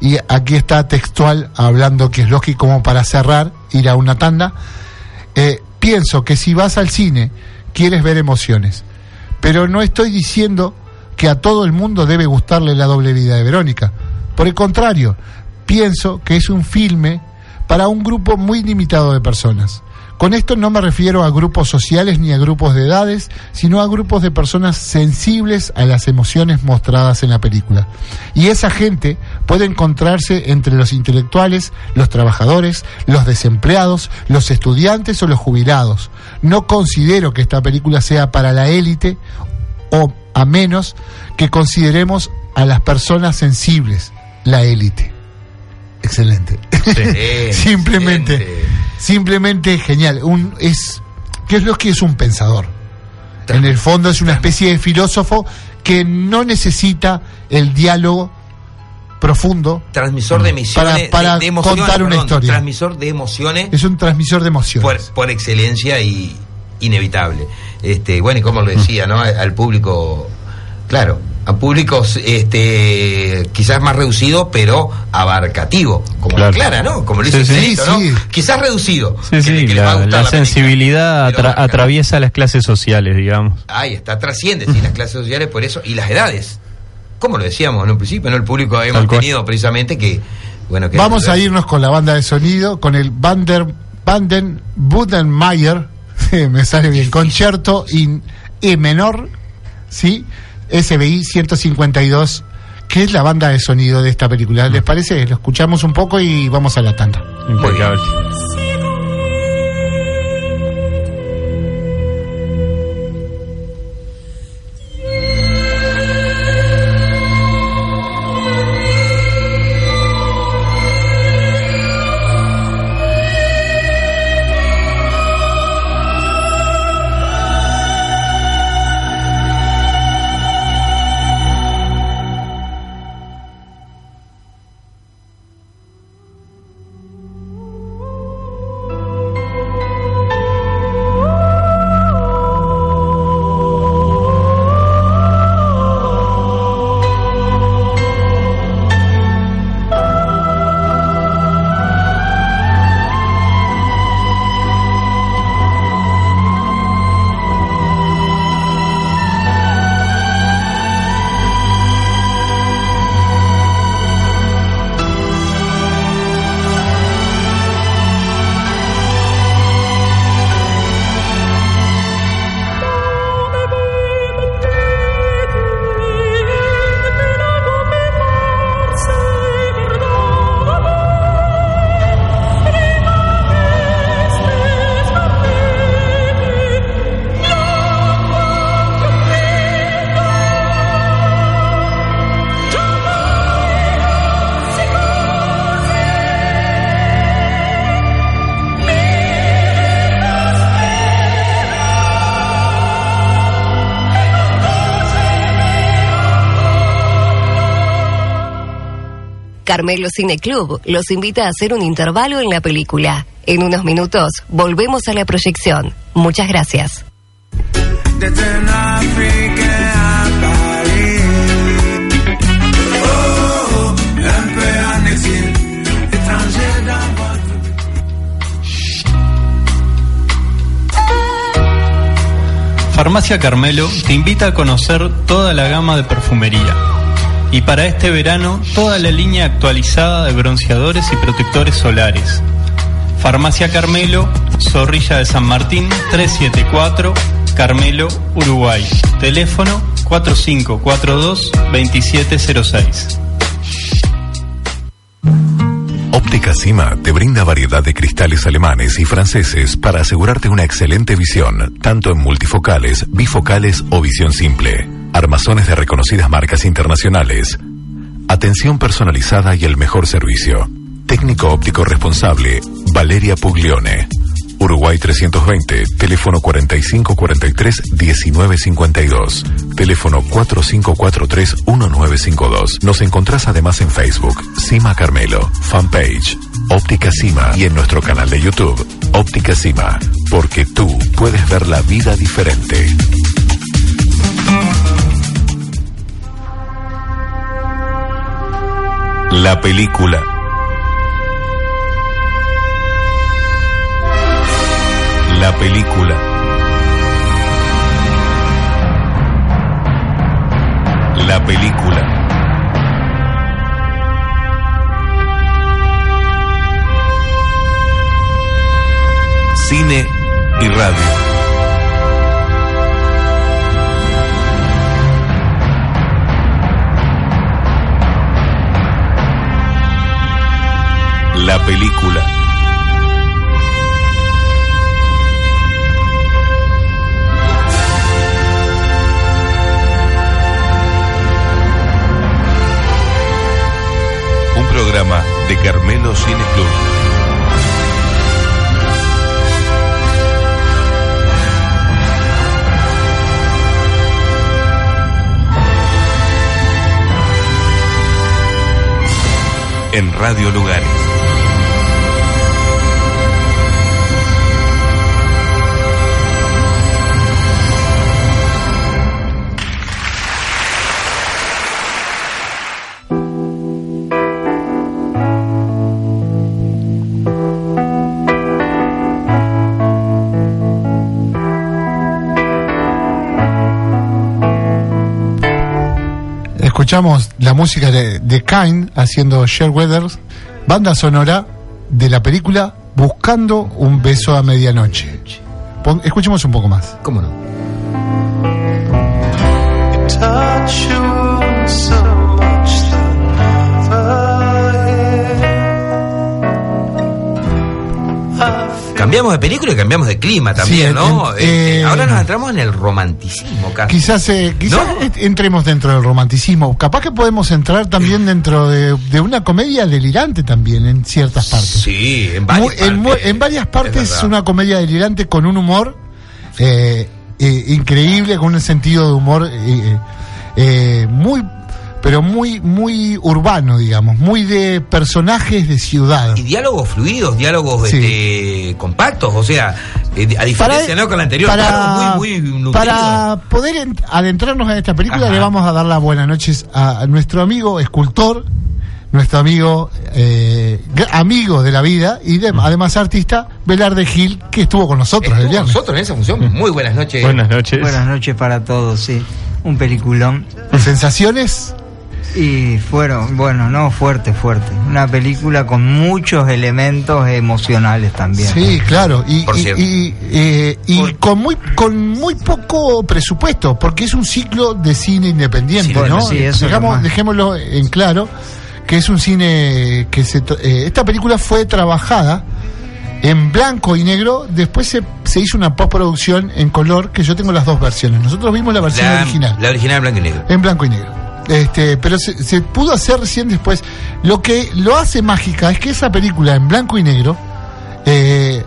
Y aquí está textual hablando Kieslowski como para cerrar, ir a una tanda. Eh, pienso que si vas al cine, quieres ver emociones, pero no estoy diciendo que a todo el mundo debe gustarle la doble vida de Verónica. Por el contrario, pienso que es un filme para un grupo muy limitado de personas. Con esto no me refiero a grupos sociales ni a grupos de edades, sino a grupos de personas sensibles a las emociones mostradas en la película. Y esa gente puede encontrarse entre los intelectuales, los trabajadores, los desempleados, los estudiantes o los jubilados. No considero que esta película sea para la élite o a menos que consideremos a las personas sensibles la élite. Excelente. Excelente, simplemente, excelente. simplemente genial. Un, es, ¿Qué es lo que es un pensador? En el fondo es una especie de filósofo que no necesita el diálogo profundo, Transmisor de emociones. Para- para de- de emociones, contar una perdón, historia. Transmisor de emociones es un transmisor de emociones. por, por excelencia y inevitable. Este, bueno, y como lo decía, ¿no? Al público, claro, a públicos este quizás más reducido, pero abarcativo, como Claro. Clara, ¿no? Como lo Sí, dice sí, sí. Quizás reducido. Sí, que- sí, que les va a la, gustar la sensibilidad atra- atraviesa las clases sociales, digamos. Ahí está, trasciende sí, las clases sociales por eso y las edades. Como lo decíamos en un principio, ¿no? El público hemos Tal cual. tenido precisamente que bueno que Vamos a irnos con la banda de sonido, con el Bander, Banden Budenmayer, me sale bien, concierto in E menor, ¿sí? SBI 152, que es la banda de sonido de esta película. ¿Les parece? Lo escuchamos un poco y vamos a la tanda. Impecable. Carmelo Cine Club los invita a hacer un intervalo en la película. En unos minutos volvemos a la proyección. Muchas gracias. Farmacia Carmelo te invita a conocer toda la gama de perfumería. Y para este verano, toda la línea actualizada de bronceadores y protectores solares. Farmacia Carmelo, Zorrilla de San Martín, 374, Carmelo, Uruguay. Teléfono 4542-2706. Óptica Cima te brinda variedad de cristales alemanes y franceses para asegurarte una excelente visión, tanto en multifocales, bifocales o visión simple. Armazones de reconocidas marcas internacionales. Atención personalizada y el mejor servicio. Técnico óptico responsable, Valeria Puglione. Uruguay 320, teléfono 4543-1952, teléfono 4543-1952. Nos encontrás además en Facebook, Cima Carmelo, fanpage, Óptica Cima y en nuestro canal de YouTube, Óptica Cima, porque tú puedes ver la vida diferente. La película La película. La película. Cine y radio. La película. Un programa de Carmelo Cine Club. En Radio Lugares. Escuchamos la música de, de Kind haciendo Share Weathers, banda sonora de la película Buscando un beso a medianoche. Escuchemos un poco más. ¿Cómo no? Cambiamos de película y cambiamos de clima también, Sí, ¿no? en- Eh, eh, ahora nos entramos en el romanticismo, Carlos. Quizás, eh, quizás entremos dentro del romanticismo. Capaz que podemos entrar también dentro de, de una comedia delirante también en ciertas partes. Sí, en varias en, partes. en varias Es partes es, una comedia delirante con un humor eh, increíble, con un sentido de humor muy, pero muy, muy urbano, digamos, muy de personajes de ciudad. Y diálogos fluidos, diálogos Sí. este, compactos, o sea, eh, a diferencia ¿no? con la anterior, para, claro, muy, muy para poder en- adentrarnos en esta película Ajá. le vamos a dar las buenas noches a, a nuestro amigo escultor, nuestro amigo eh, amigo de la vida y de- además artista Velarde Gil que estuvo con nosotros el Estuvo viernes. nosotros en esa función. Muy buenas noches. Buenas noches. Buenas noches para todos, sí. Un peliculón. Sensaciones. Y fueron, bueno, no, fuerte, fuerte. Una película con muchos elementos emocionales también. Sí, claro. Y, Por y- y, eh, y Por- con muy con muy poco presupuesto, porque es un ciclo de cine independiente, Sí, ¿no? sí, eso es lo Dejamos- dejémoslo en claro que es un cine que se eh, esta película fue trabajada en blanco y negro, después se, se hizo una postproducción en color, que yo tengo las dos versiones. Nosotros vimos la versión la, original La original blanco y negro. en blanco y negro. Este, pero se, se pudo hacer recién después. Lo que lo hace mágica es que esa película en blanco y negro, eh,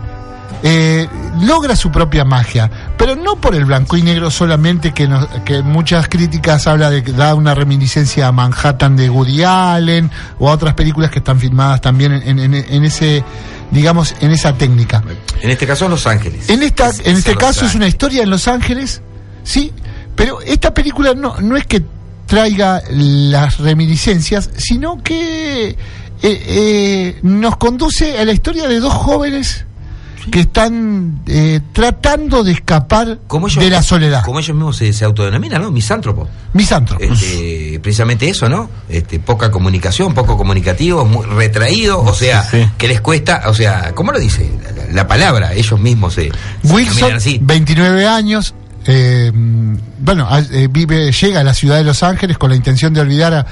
eh, logra su propia magia, pero no por el blanco y negro solamente que, nos- que muchas críticas habla de que da una reminiscencia a Manhattan de Woody Allen o a otras películas que están filmadas también en, en- en ese, digamos, en esa técnica. En este caso, Los Ángeles. En esta, Es- en es este Los caso es una historia en Los Ángeles, sí, pero esta película no, no es que traiga las reminiscencias, sino que eh, eh, nos conduce a la historia de dos jóvenes que están eh, tratando de escapar Como ellos, de la soledad. Como ellos mismos se, se autodenominan, ¿no? Misántropos. Misántropos. Este, precisamente eso, ¿no? Este, poca comunicación, poco comunicativo, muy retraído, o sea, Sí, sí. que les cuesta, o sea, ¿cómo lo dice? La, la- la palabra, ellos mismos se, Wilson, denominan así. 29 años, eh, bueno, eh, vive, llega a la ciudad de Los Ángeles con la intención de olvidar a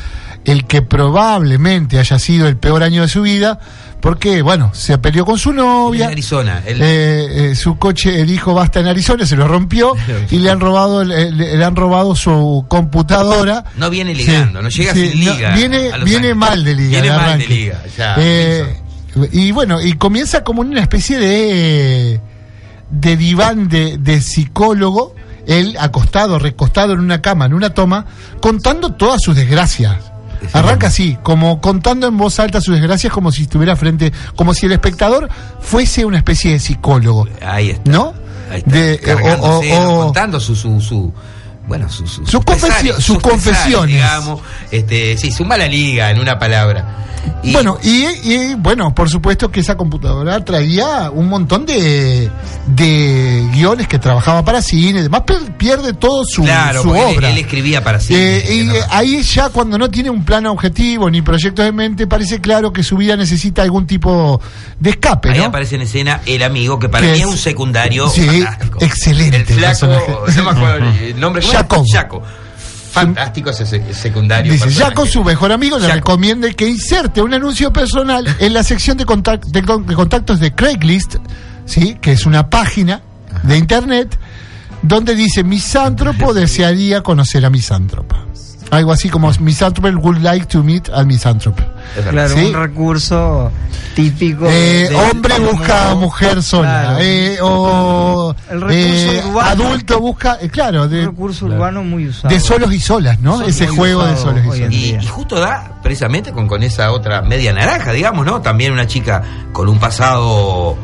el que probablemente haya sido el peor año de su vida, porque, bueno, se peleó con su En novia. Arizona, él- eh, eh, su coche, el hijo va hasta en Arizona, se lo rompió y le han robado, el- le, han robado su computadora. No viene ligando, no llega sin no, liga viene Los viene Ángeles. mal de liga. Viene mal de liga, ya, Eh, y bueno, y comienza como una especie de de diván de, de psicólogo, él acostado, recostado en una cama, en una toma, contando todas sus desgracias. Arranca así, como contando en voz alta sus desgracias, como si estuviera frente, como si el espectador fuese una especie de psicólogo, Ahí está. ¿no? Ahí está, De- cargándose, o- o- o- contando su, su, su bueno, su, su- Sus sus confesio- pesares, sus confesiones. digamos, este, sí, su mala liga, en una palabra. Y- Bueno, y, y, bueno, por supuesto que esa computadora traía un montón de, de guiones que trabajaba para cine, además pierde todo su, claro, su porque él- obra. Él, escribía para sí. Eh, y ahí ya cuando no tiene un plan objetivo ni proyectos de mente, parece claro que su vida necesita algún tipo de escape, Ahí ¿no? aparece en escena el amigo, que para Que mí es es- un secundario sí, fantástico. excelente El flaco, no me acuerdo el nombre. Jacob. Jaco. Fantástico ese se- secundario. Dice, ya con su mejor amigo le Jaco. recomienda que inserte un anuncio personal en la sección de, de contactos de Craigslist, ¿sí? que es una página de internet donde dice misántropo desearía conocer a misántropa. Algo así como misántropo would like to meet al verdad. Claro, Sí. un recurso típico. Eh, hombre busca mujer sola. Claro. eh, o El recurso eh, urbano. adulto busca, eh, claro, un de, recurso urbano muy usado. de solos y solas, ¿no? Ese juego de solos y solas. Y, y justo da precisamente con, con esa otra media naranja, digamos, ¿no? También una chica con un pasado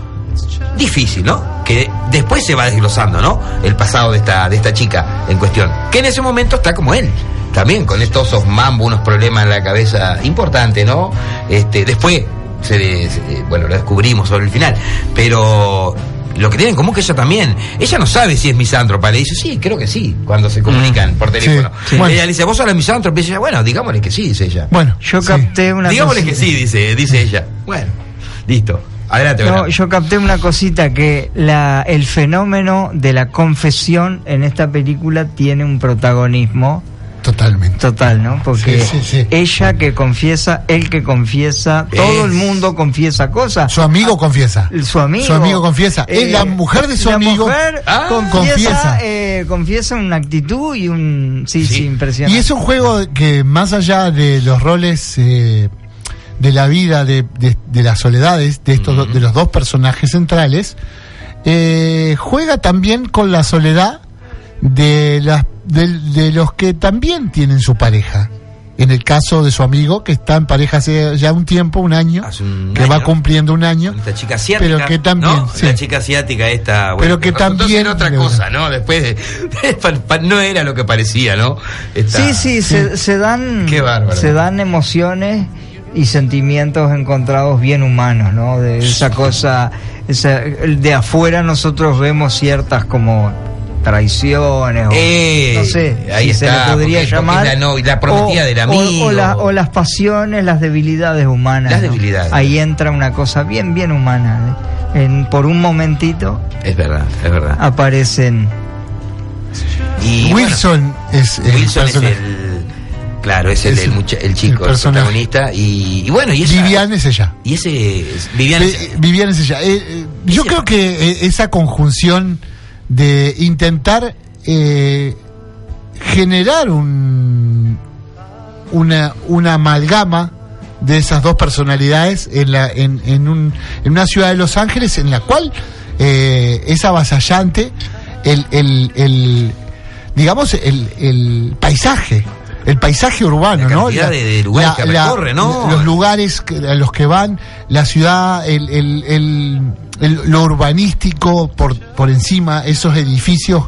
difícil, ¿no? Que después se va desglosando, ¿no? El pasado de esta, de esta chica en cuestión. Que en ese momento está como él. También con estos esos mambo, unos problemas en la cabeza importantes, ¿no? Este, después, se, se- bueno, lo descubrimos sobre el final. Pero lo que tiene en común que ella también, ella no sabe si es misántropa, le dice, sí, creo que sí, cuando se comunican por teléfono. sí. Bueno. Ella le dice, vos sos la misántropa, y ella, bueno, digámosle que sí, dice ella. Bueno, Yo sí. capté una Digámosle que sí, dice, dice ella. Bueno, listo. Adelante, No, yo capté una cosita que la, el fenómeno de la confesión en esta película tiene un protagonismo Totalmente. total, ¿no? Porque Sí, sí, sí. ella que confiesa, él que confiesa, todo el mundo confiesa cosas. Su amigo confiesa. Su amigo. Su amigo confiesa. Eh, la mujer de su la amigo mujer Ah. confiesa, confiesa. eh, confiesa una actitud y un. Sí, sí, Sí. impresionante. Y es un juego que más allá de los roles eh, de la vida, de, de- de las soledades de estos do- de los dos personajes centrales, eh, juega también con la soledad de, las, de, de los que también tienen su pareja. En el caso de su amigo, que está en pareja hace ya un tiempo, un año, Hace un que año. va cumpliendo un año. Esta chica asiática. Pero que también, ¿no? sí. La chica asiática esta. bueno, Pero que también- ser otra cosa, ¿no? Después de, pa- pa- no era lo que parecía, ¿no? Esta- Sí, sí, Se, se dan Qué bárbaro. se dan emociones y sentimientos encontrados bien humanos, ¿no? De esa cosa, esa, de afuera nosotros vemos ciertas como traiciones o Eh, no sé ahí si se está, le podría llamar la no- la prometida o- del amigo. o, la- o las pasiones, las debilidades humanas. Las ¿no? debilidades. Ahí entra una cosa bien bien humana. ¿eh? En, por un momentito Es verdad, es verdad. aparecen Y, bueno, Wilson es el Wilson es el. Claclaro, es el, Es el, chico, el protagonista. Y, y bueno, y esa, Vivian es ella. Y ese. es- Vivian es- Eh, Vivian es ella. Eh, eh, yo Ese- creo que eh, esa conjunción de intentar eh, generar un una, una amalgama de esas dos personalidades en, la, en, en, un, en una ciudad de Los Ángeles en la cual eh, es avasallante el, el, el digamos, el, el paisaje. El paisaje urbano, La ¿no? cantidad de- de lugares que recorre, ¿no? Los lugares que- a los que van, la ciudad, el, el, el- el- lo urbanístico por, por encima, esos edificios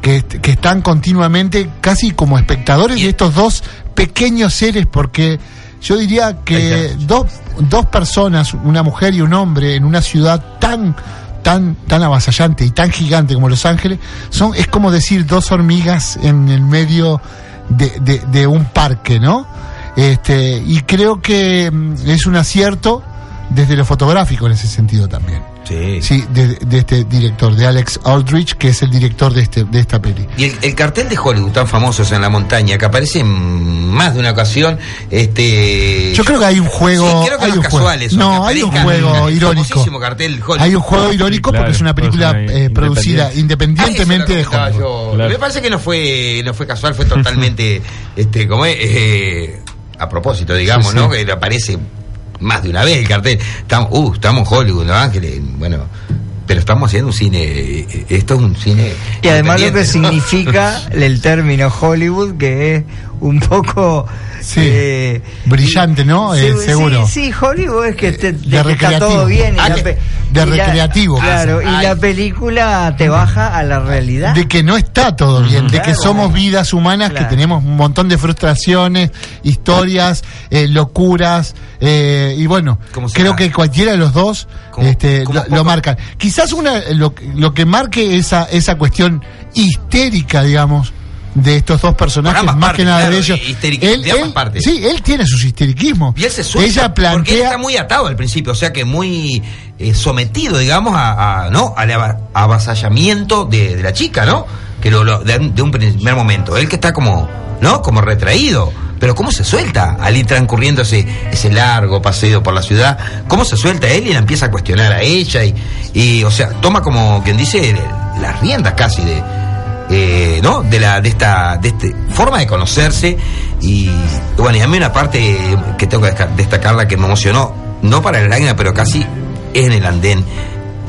que, que están continuamente casi como espectadores de estos dos pequeños seres, porque yo diría que dos, dos personas, una mujer y un hombre, en una ciudad tan tan tan avasallante y tan gigante como Los Ángeles, son es como decir dos hormigas en el medio de, de- de un parque, ¿no? Este, y creo que mm, es un acierto desde lo fotográfico en ese sentido también. Sí. Sí, de, de este director, de Alex Aldrich, que es el director de este de esta peli. Y el, el cartel de Hollywood tan famosos en la montaña, que aparece en más de una ocasión, este... Yo creo que hay un juego, Sí, creo que hay no un es juego. casual eso, no, que hay un juego irónico. famosísimo cartel Hollywood. Hay un juego irónico claro, porque es una pues película una eh, producida Ah, independientemente de lo que Hollywood. estaba yo- Claro. Me parece que no fue no fue casual, fue totalmente este como es eh, a propósito, digamos, Sí, ¿no? Que aparece más de una vez el cartel. Estamos, uh, estamos en Hollywood, Los Ángeles, bueno, pero estamos haciendo un cine eh, esto es un cine Y además lo que significa el término Hollywood, que es un poco... Sí, eh, brillante, ¿no? sí, Eh, sí, seguro. Sí, Hollywood es que, te, de de que está todo bien. y Ah, la de y la- recreativo. Claro, Ah, y la película te baja a la realidad. de que no está todo bien, de que somos vidas humanas, Claro. que tenemos un montón de frustraciones, historias, eh, locuras, eh, y bueno, creo que cualquiera de los dos Como- este, como lo, lo marcan. Quizás una lo, lo que marque esa, esa cuestión histérica, digamos, de estos dos personajes, más que nada claro, de ellos. ambas partes. Sí, él tiene sus histeriquismos. Y él se suelta, Ella porque él plantea está muy atado al principio, o sea que muy eh, sometido, digamos, a, a- ¿no? al ava- avasallamiento de, de la chica, ¿no? Que lo, lo- de, un- de un primer momento. Él que está como, ¿no? Como retraído. Pero ¿cómo se suelta al ir transcurriendo ese, ese largo paseo por la ciudad? ¿Cómo se suelta él y la empieza a cuestionar a ella? Y, y o sea, toma como quien dice las riendas casi de, eh, ¿no? De la de esta de este forma de conocerse y bueno, y a mí una parte que tengo que destacarla que me emocionó, no para la lágrima, pero casi es en el andén,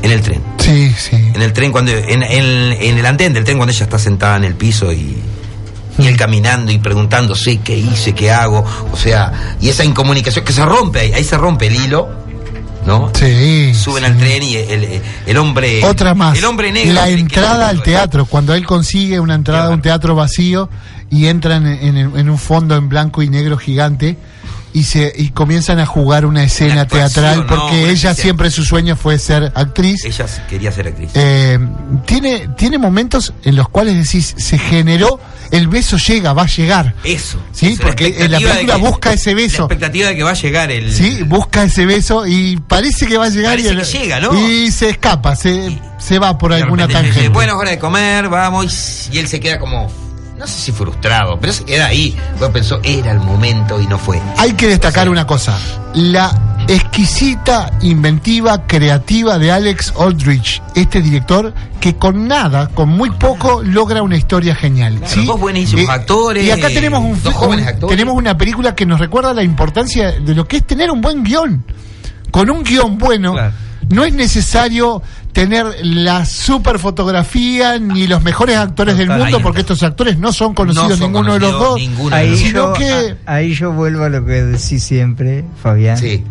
en el tren. Sí, sí. En el tren cuando en, en- en el andén del tren cuando ella está sentada en el piso y y él caminando y preguntándose qué hice, qué hago, o sea, y esa incomunicación que se rompe ahí, ahí se rompe el hilo, ¿no? Sí. Suben sí. al tren y el, el hombre Otra más. el hombre negro La entrada al teatro, cuando él consigue una entrada a un teatro vacío y entran en, en- en un fondo en blanco y negro gigante y se y comienzan a jugar una escena Una teatral porque ella siempre su sueño fue ser actriz. ella quería ser actriz. Eh, tiene tiene momentos en los cuales decís se generó el beso llega, va a llegar. Eso. Sí, porque en la película que- busca ese beso. La expectativa de que va a llegar el. Sí, busca ese beso y parece que va a llegar y, llega, ¿no? y se escapa, se, se va por alguna repente dice, tangente. Bueno, hora de comer, vamos. Y, y él se queda como. No sé si frustrado, pero se queda ahí. Pues pensó, era el momento y no fue. Hay que destacar una cosa, la exquisita, inventiva, creativa de Alex Aldrich, este director que con nada, con muy poco, logra una historia genial. Claro, ¿sí? dos buenísimos actores, Y acá tenemos, un, dos jóvenes un- actores. tenemos una película que nos recuerda la importancia de lo que es tener un buen guion. Con un guion bueno, Claro. no es necesario tener la super fotografía ni los mejores actores del mundo, porque estos actores no son conocidos No son ninguno de los dos. Ahí los sino yo, que- ahí yo vuelvo a lo que decís siempre, Fabián. Sí.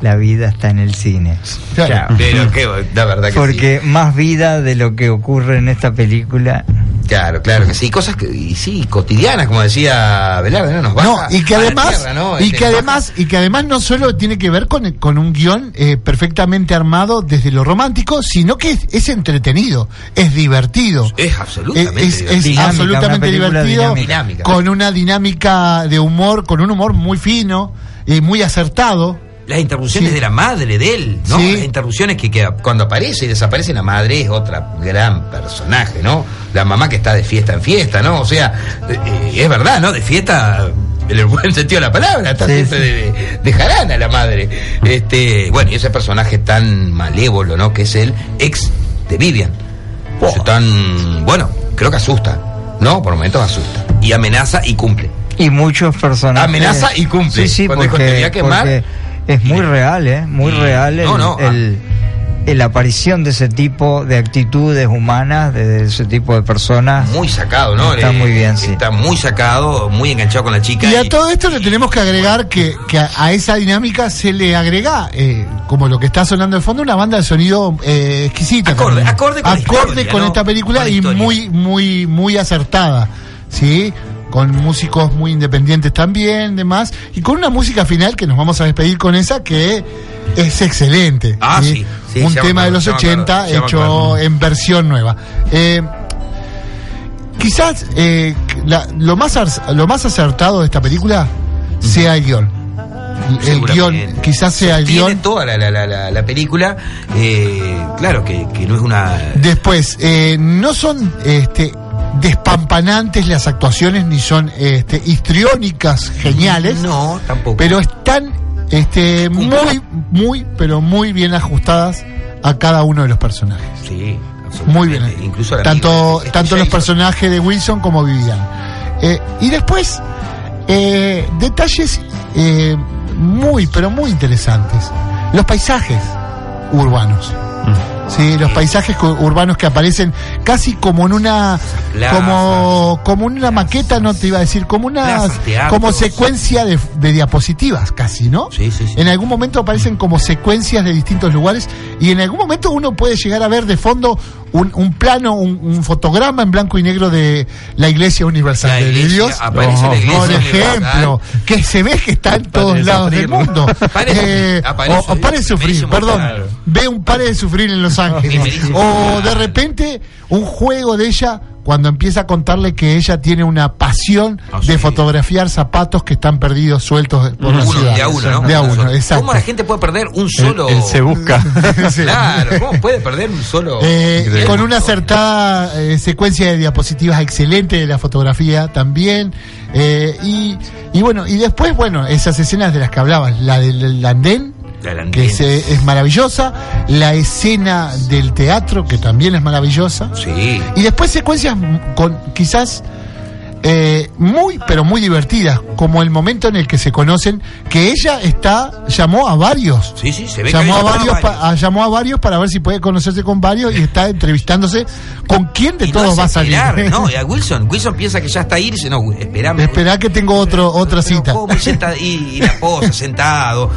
La vida está en el cine. Claro. Chao. Pero que, la verdad que Porque más vida de lo que ocurre en esta película. Claro, claro que sí. Cosas que, y sí, cotidianas, como decía Velarde, ¿no? Nos No, baja y que además, tierra, ¿no? y Este, que baja- además, y que además no solo tiene que ver con, con un guion eh, perfectamente armado desde lo romántico, sino que es, es entretenido, es divertido. Es absolutamente Es, es divertido. Dinámica, absolutamente divertido, dinámica. con una dinámica de humor, con un humor muy fino y muy acertado. Las interrupciones Sí. de la madre de él, ¿no? Sí. Las interrupciones que, que cuando aparece y desaparece la madre es otra gran personaje, ¿no? La mamá que está de fiesta en fiesta, ¿no? O sea, eh, es verdad, ¿no? De fiesta en el buen sentido de la palabra, está Sí, sí. de, de jarana la madre. Este, bueno, y ese personaje tan malévolo, ¿no? Que es el ex de Vivian. Tan, bueno, creo que asusta, ¿no? Por momentos asusta. Y amenaza y cumple. Y muchos personajes. Amenaza y cumple. Sí, sí, Cuando dijo, porque, "Te voy a quemar", porque es muy real, ¿eh? Muy Y- real el, no, no, ah. el, la aparición de ese tipo de actitudes humanas, de ese tipo de personas. Muy sacado, ¿no? Está Eh, muy bien, sí. Está muy sacado, muy enganchado con la chica. Y a todo esto le tenemos que agregar que, que a, a esa dinámica se le agrega, eh, como lo que está sonando de fondo, una banda de sonido eh, exquisita. Acorde- acorde con Acorde historia, con ¿no? esta película Con y muy, muy, muy acertada, ¿sí? Con músicos muy independientes también, demás, y con una música final que nos vamos a despedir con esa que es excelente. Ah, sí, sí, Un tema de los ya me 80 acuerdo, ya me hecho en versión nueva. Eh, quizás eh, la- lo, más lo más acertado de esta película sea el guion. El guion, quizás sea el guion. toda la, la, la, la película. eh, claro que, que no es una. Después, eh, no son este, despampanantes las actuaciones, ni son este, histriónicas, geniales, No, tampoco. pero están este, muy, muy, pero muy bien ajustadas a cada uno de los personajes. Sí, Muy bien. Incluso la tanto amiga, tanto los personajes de Wilson como Vivian. Eh, y después, eh, detalles eh, muy, pero muy interesantes. Los paisajes urbanos. Sí, los paisajes urbanos que aparecen casi como en una como como una maqueta, no te iba a decir, como una como secuencia de, de diapositivas casi, ¿no? Sí, sí, sí. En algún momento aparecen como secuencias de distintos lugares y en algún momento uno puede llegar a ver de fondo un, un plano, un, un fotograma en blanco y negro de la Iglesia Universal La de Dios. aparece la iglesia por universal. ejemplo, que se ve que está en todos lados del mundo. Eh, aparece, o, o pare de sufrir, perdón. claro. Ve un pare de sufrir en Los Ángeles. O de repente un juego de ella cuando empieza a contarle que ella tiene una pasión Ah, de sí. fotografiar zapatos que están perdidos sueltos por la Uno, ciudad. de a uno, ¿no? De a Uno uno, solo. exacto. ¿Cómo la gente puede perder un solo? él se busca. Sí. Claro, ¿cómo puede perder un solo? Eh, con una acertada eh, secuencia de diapositivas excelente de la fotografía también. eh, y, y bueno, y después, bueno, esas escenas de las que hablabas, la del andén, que es, es maravillosa, la escena del teatro, que también es maravillosa, Sí. y después secuencias con quizás eh, muy, pero muy divertidas, como el momento en el que se conocen, que ella está, llamó a varios Sí, sí, se ve llamó que a varios, pa- a- llamó a varios para ver si puede conocerse con varios y está entrevistándose con quién de Y todos va a salir. esperar, ¿no? A Wilson, Wilson piensa que ya está dice, no, esperame. Esperá que tengo otro, otra Pero cita. ¿cómo? Y, y- y la esposa sentado,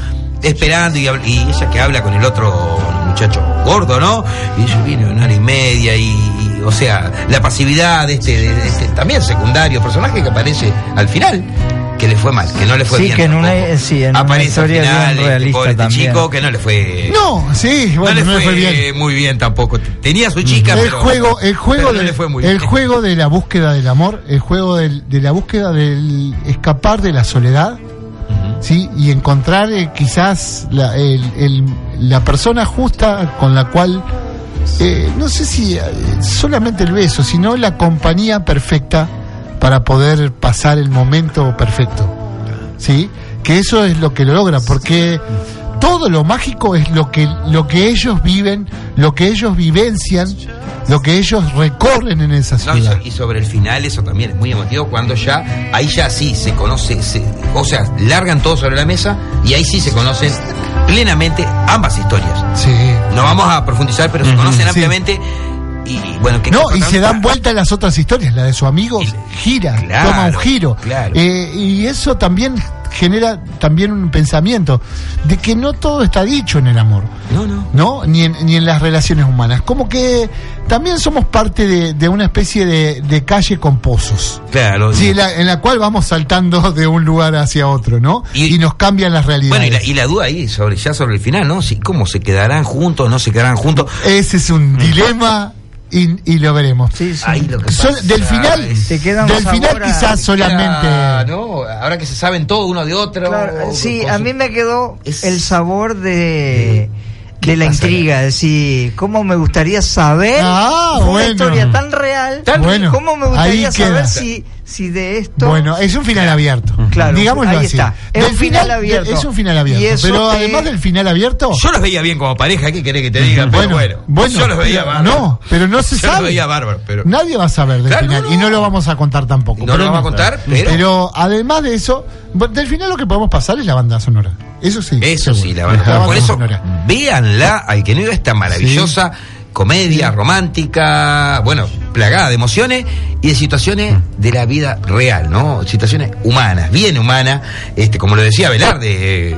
esperando, y, habla- y ella que habla con el otro muchacho gordo, ¿no? Y yo vine una hora y media, y, y, o sea, la pasividad de este, de este también secundario personaje que aparece al final, que le fue mal, que no le fue Sí, bien. que en una- tampoco. sí, en una aparece historia al final, bien este realista pobre este chico que no le fue. No, sí, bueno, no le fue, muy bien tampoco. Tenía su chica, El pero- juego, el juego, pero no le fue muy el bien. juego de la búsqueda del amor, el juego del- de la búsqueda del escapar de la soledad, sí, y encontrar eh, quizás la, el- el- la persona justa con la cual, eh, no sé si eh, solamente el beso, sino la compañía perfecta para poder pasar el momento perfecto, sí, que eso es lo que lo logra, porque todo lo mágico es lo que lo que ellos viven, lo que ellos vivencian, lo que ellos recorren en esa ciudad. y sobre el final eso también es muy emotivo cuando ya ahí ya sí se conoce se- o sea largan todo sobre la mesa y ahí sí se conocen plenamente ambas historias Sí. no vamos a profundizar pero se conocen ampliamente y, y bueno que No, y se dan vuelta las otras historias, la de su amigo Y- gira, Claro, toma un giro. claro. Eh, y eso también genera también un pensamiento de que no todo está dicho en el amor. no no ¿no? Ni en, ni en las relaciones humanas. Como que también somos parte de, de una especie de, de calle con pozos. claro Sí, en la, en la cual vamos saltando de un lugar hacia otro, ¿no? Y- Y, nos cambian las realidades. bueno y la, y la duda ahí sobre ya sobre el final no si cómo se quedarán juntos no se quedarán juntos Ese es un dilema y, y lo veremos. Sí, sí. ahí lo que Sol- pasa del final, Te queda un del final quizás solamente... No ahora que se saben todo uno de otro Claro, sí, a su- mí me quedó Es- el sabor de, ¿Qué de la intriga, es decir, cómo me gustaría saber Ah, una bueno. historia tan real, Tan- bueno, cómo me gustaría saber si, si de esto... Bueno, es un final abierto. Claro, Digámoslo ahí así. está. Es Del un final abierto. Es un final abierto. Pero te- además del final abierto. Yo los veía bien como pareja, ¿qué querés que te diga? Pero bueno, bueno, bueno, yo los veía pero- bárbaro. No, pero no se Yo los sabe. veía bárbaro, pero... Nadie va a saber del Claro, final no, y no lo vamos a contar tampoco. No lo vamos a contar, pero- además de eso, del final lo que podemos pasar es la banda sonora. Eso sí. Eso sí, la banda Por eso, sonora. véanla, al que no iba esta maravillosa comedia romántica, bueno, plagada de emociones y de situaciones de la vida real, ¿no? Situaciones humanas, bien humanas, este, como lo decía Velarde, eh,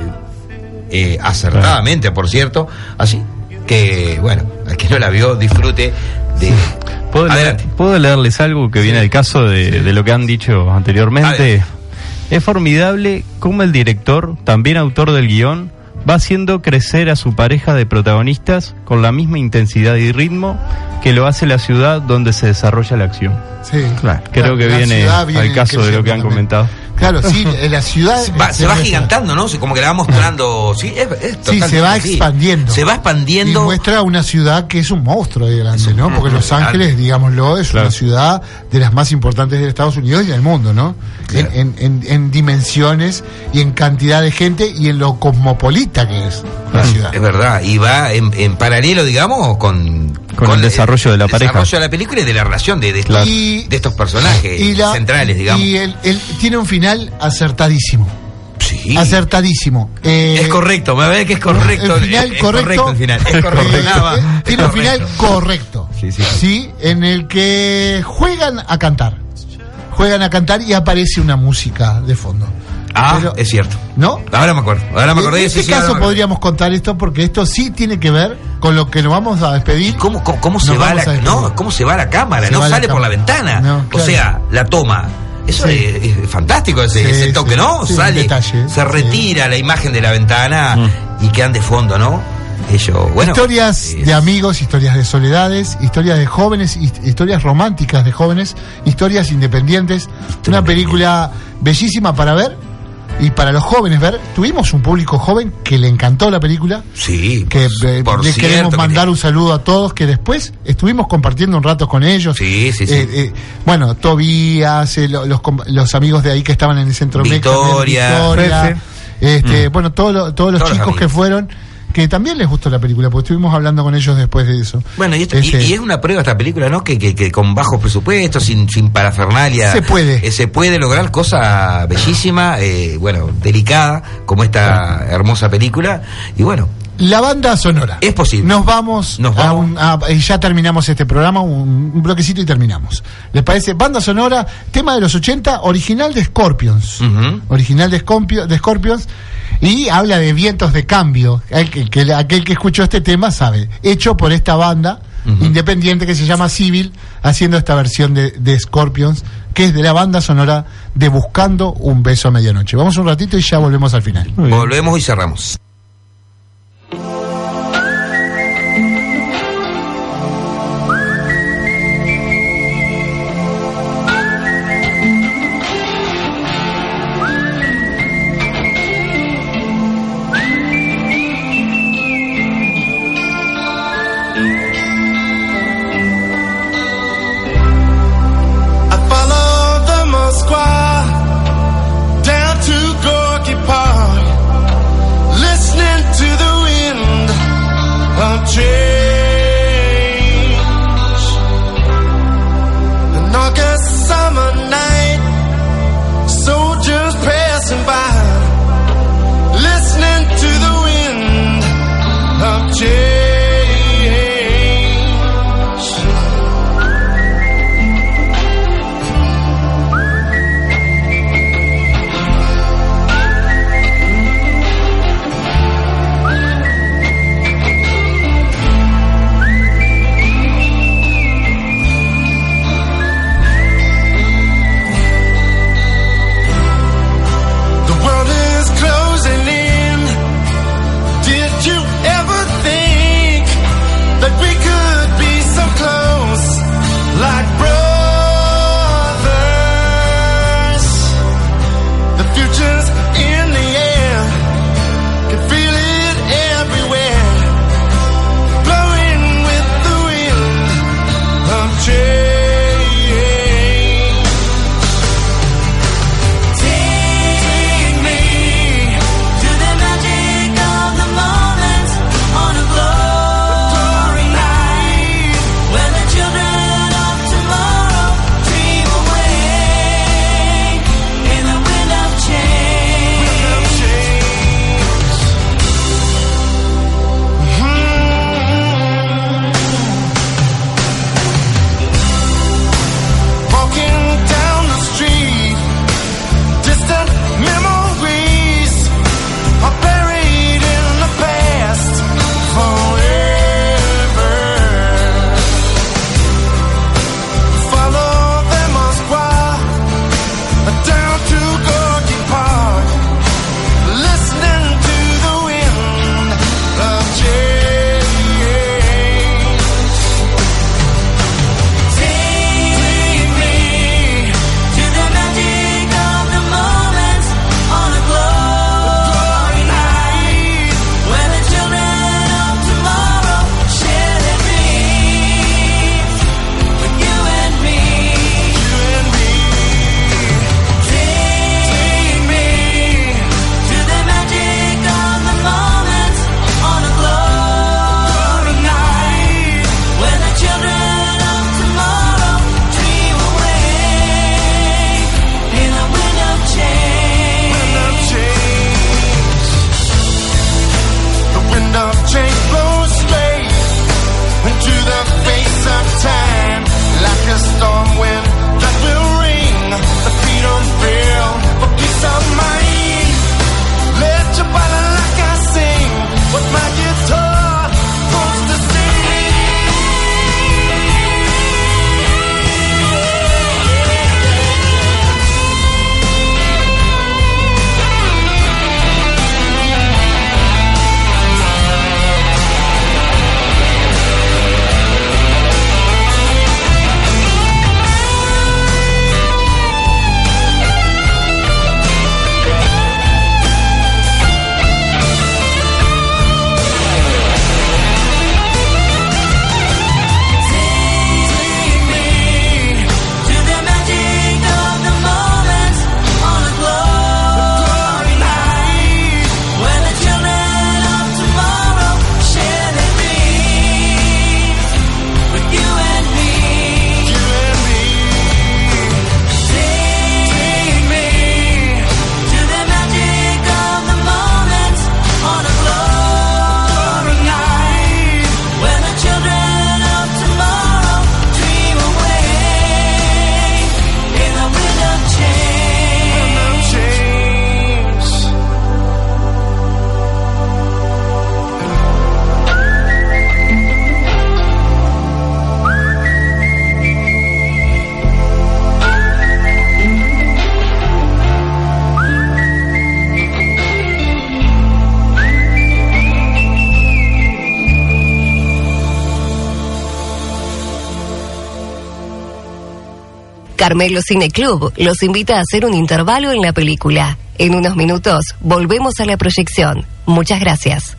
eh, acertadamente, por cierto, así que, bueno, al que no la vio, disfrute de... ¿Puedo, leer- puedo leerles algo que viene al caso de, de lo que han dicho anteriormente? Es formidable cómo el director, también autor del guion, va haciendo crecer a su pareja de protagonistas con la misma intensidad y ritmo que lo hace la ciudad donde se desarrolla la acción. Sí. Creo que La viene al caso de lo que han comentado. Claro, sí, en la ciudad. Se va, se va gigantando, ¿no? Como que la va mostrando. Sí, es, es Sí, se va así. expandiendo. Se va Y expandiendo. muestra una ciudad que es un monstruo de grande, ¿no? Porque Los. Ángeles, digámoslo, es Claro. una ciudad de las más importantes de Estados Unidos y del mundo, ¿no? Claro. En, en- en- en dimensiones y en cantidad de gente y en lo cosmopolita que es la ciudad. Es verdad, y va en, en paralelo, digamos, con, Con el desarrollo de la pareja. desarrollo de la película y de la relación de, de, estos, Claro. Y- de estos personajes Y la- centrales, digamos. Y él, él tiene un final acertadísimo. sí. Acertadísimo. Eh, Es correcto, me ve que es correcto. El final es, es correcto. el final. Es correcto. eh, eh, tiene un final correcto. correcto. Sí, sí. En el que juegan a cantar. Juegan a cantar y aparece una música de fondo. Ah, Pero- es cierto. ¿No? Ahora me acuerdo. Ahora me acordé. en este sí, caso me podríamos contar esto porque esto sí tiene que ver con lo que nos vamos a despedir. ¿Cómo, cómo, cómo se va la, no, cómo se va la cámara? Se no va la sale por la ventana. No, O claro. sea, la toma. Eso Sí. es, es fantástico ese, Sí, ese toque, sí. ¿no? Sale, detalle, se sí. retira la imagen de la ventana y quedan de fondo, ¿no? Ellos, bueno. historias es- de amigos, historias de soledades, historias de jóvenes, his- historias románticas de jóvenes, historias independientes. Una película bellísima para ver y para los jóvenes ver. Tuvimos un público joven que le encantó la película. Sí, Que eh, por le cierto queremos que mandar un saludo a todos que después estuvimos compartiendo un rato con ellos. Sí, sí, sí. Eh, eh, bueno, Tobías, eh, lo- los, com- los amigos de ahí que estaban en el centro Victoria, Victoria, este, bueno, todos los- todos los Todos los chicos que fueron, que también les gustó la película, porque estuvimos hablando con ellos después de eso. Bueno, y, esto- y- y es una prueba esta película, ¿no? Que, que, que con bajos presupuestos, sin, sin parafernalia. Se puede. eh, se puede lograr cosa bellísima, eh, bueno, delicada, como esta hermosa película. Y bueno, La banda sonora. Es posible. Nos vamos, Nos a un- a- y ya terminamos este programa, un, un bloquecito y terminamos. ¿Les parece? Banda sonora, tema de los 80, original de Scorpions. Original de, Scorpio- de Scorpions. Y habla de vientos de cambio. El que- que- aquel que escuchó este tema sabe. Hecho por esta banda independiente que se llama Civil, haciendo esta versión de, de Scorpions, que es de la banda sonora de Buscando un beso a medianoche. Vamos un ratito y ya volvemos al final. volvemos y cerramos. Thank. Carmelo Cine Club los invita a hacer un intervalo en la película. En unos minutos volvemos a la proyección. Muchas gracias.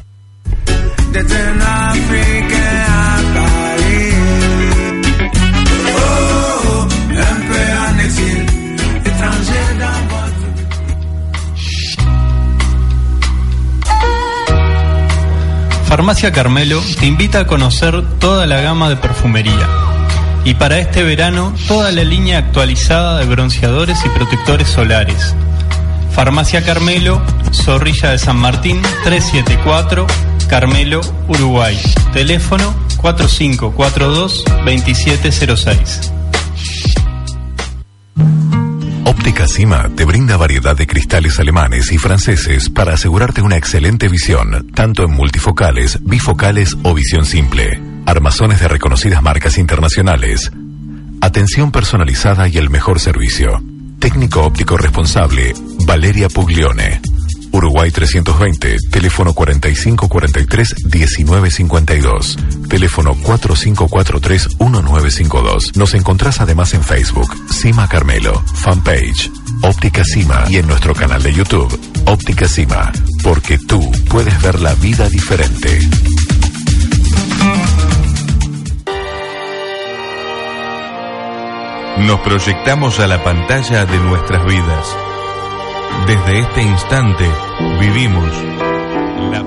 Oh, Farmacia Carmelo te invita a conocer toda la gama de perfumería. Y para este verano, toda la línea actualizada de bronceadores y protectores solares. Farmacia Carmelo, Zorrilla de San Martín, 374, Carmelo, Uruguay. Teléfono 4542-2706. Óptica Cima te brinda variedad de cristales alemanes y franceses para asegurarte una excelente visión, tanto en multifocales, bifocales o visión simple. Armazones de reconocidas marcas internacionales. Atención personalizada y el mejor servicio. Técnico óptico responsable, Valeria Puglione. Uruguay 320, teléfono 4543-1952, teléfono 4543-1952. Nos encontrás además en Facebook, Cima Carmelo, fanpage, Óptica Cima y en nuestro canal de YouTube, Óptica Cima, porque tú puedes ver la vida diferente. Nos proyectamos a la pantalla de nuestras vidas. Desde este instante vivimos la...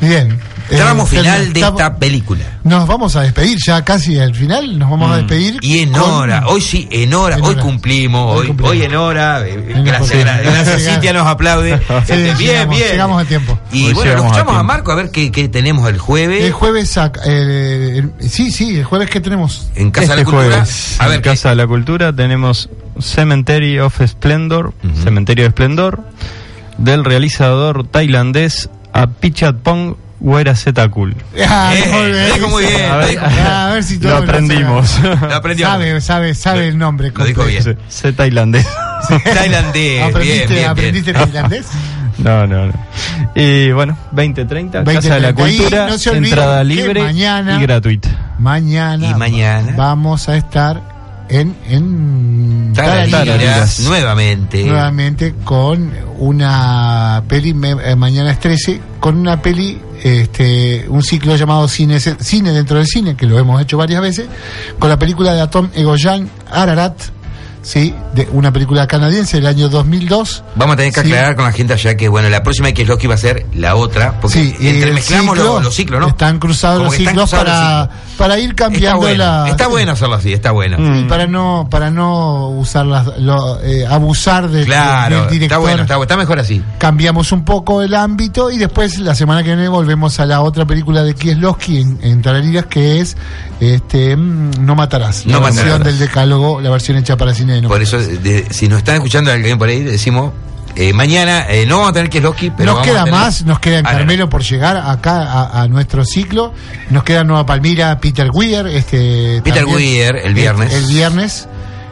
Bien. Tramo Eh, final de estamos- esta película. Nos vamos a despedir ya casi al final. Nos vamos a despedir. Mm. Y en con- hora, hoy sí, en hora, En hoy hora. cumplimos, Hoy hoy, cumplimos. hoy en hora, eh, Venga, gracias, gracias. Cintia nos aplaude. Sí, Este, bien, llegamos, bien. llegamos a tiempo. Y Hoy bueno, lo a escuchamos a. Marco a ver qué, qué tenemos el jueves El jueves, ac- eh, el- sí, sí, el jueves que tenemos. en Casa de Este la Cultura. jueves, a ver, en ¿qué- Casa de la Cultura tenemos Cemetery of Splendor, Cementerio de Esplendor, del realizador tailandés Apichatpong Werasetakul. Ah, Eh, muy bien. lo dijo muy bien, A ver, lo dijo- Ah, a ver si Lo todo aprendimos. Lo aprendió. Sabe, sabe, sabe el nombre. Lo dijo bien. Sé tailandés. Tailandés, ¿Aprendiste, bien, bien, ¿aprendiste bien. tailandés? No, no, no. Y bueno, 2030, Casa de la 20:30. Y Cultura, no entrada libre mañana- y gratuita. Mañana, Y mañana. vamos a estar en, en Tarariras, Tarariras. nuevamente. nuevamente con una peli, me- eh, mañana es 13, con una peli, este, un ciclo llamado Cine, Cine dentro del cine, que lo hemos hecho varias veces, con la película de Atom Egoyan Ararat, ¿sí? de una película canadiense del año 2002. Vamos a tener que Sí. aclarar con la gente allá que, bueno, la próxima que es lo que iba a ser la otra, porque Sí, y entremezclamos ciclo, los, los ciclos, ¿no? Están cruzados los ciclos cruzados para, los ciclos. para ir Está cambiando bueno, la. está bueno hacerlo así, está bueno. Sí, para no para no usar las, lo, eh, abusar de, Claro, del director está bueno, está, está mejor así. cambiamos un poco el ámbito y después la semana que viene volvemos a la otra película de Kieslowski en, en Tarariras que es este mm, No matarás, la No versión matarás. del decálogo, la versión hecha para cine No Por eso, de- si nos están escuchando alguien por ahí, decimos, eh, mañana eh, no vamos a tener que Loki, pero nos vamos queda a tener- más, nos queda en Ah, Carmelo por llegar acá a, a nuestro ciclo. Nos queda Nueva Palmira, Peter Weir, este Peter también, Weir, el viernes. El, viernes.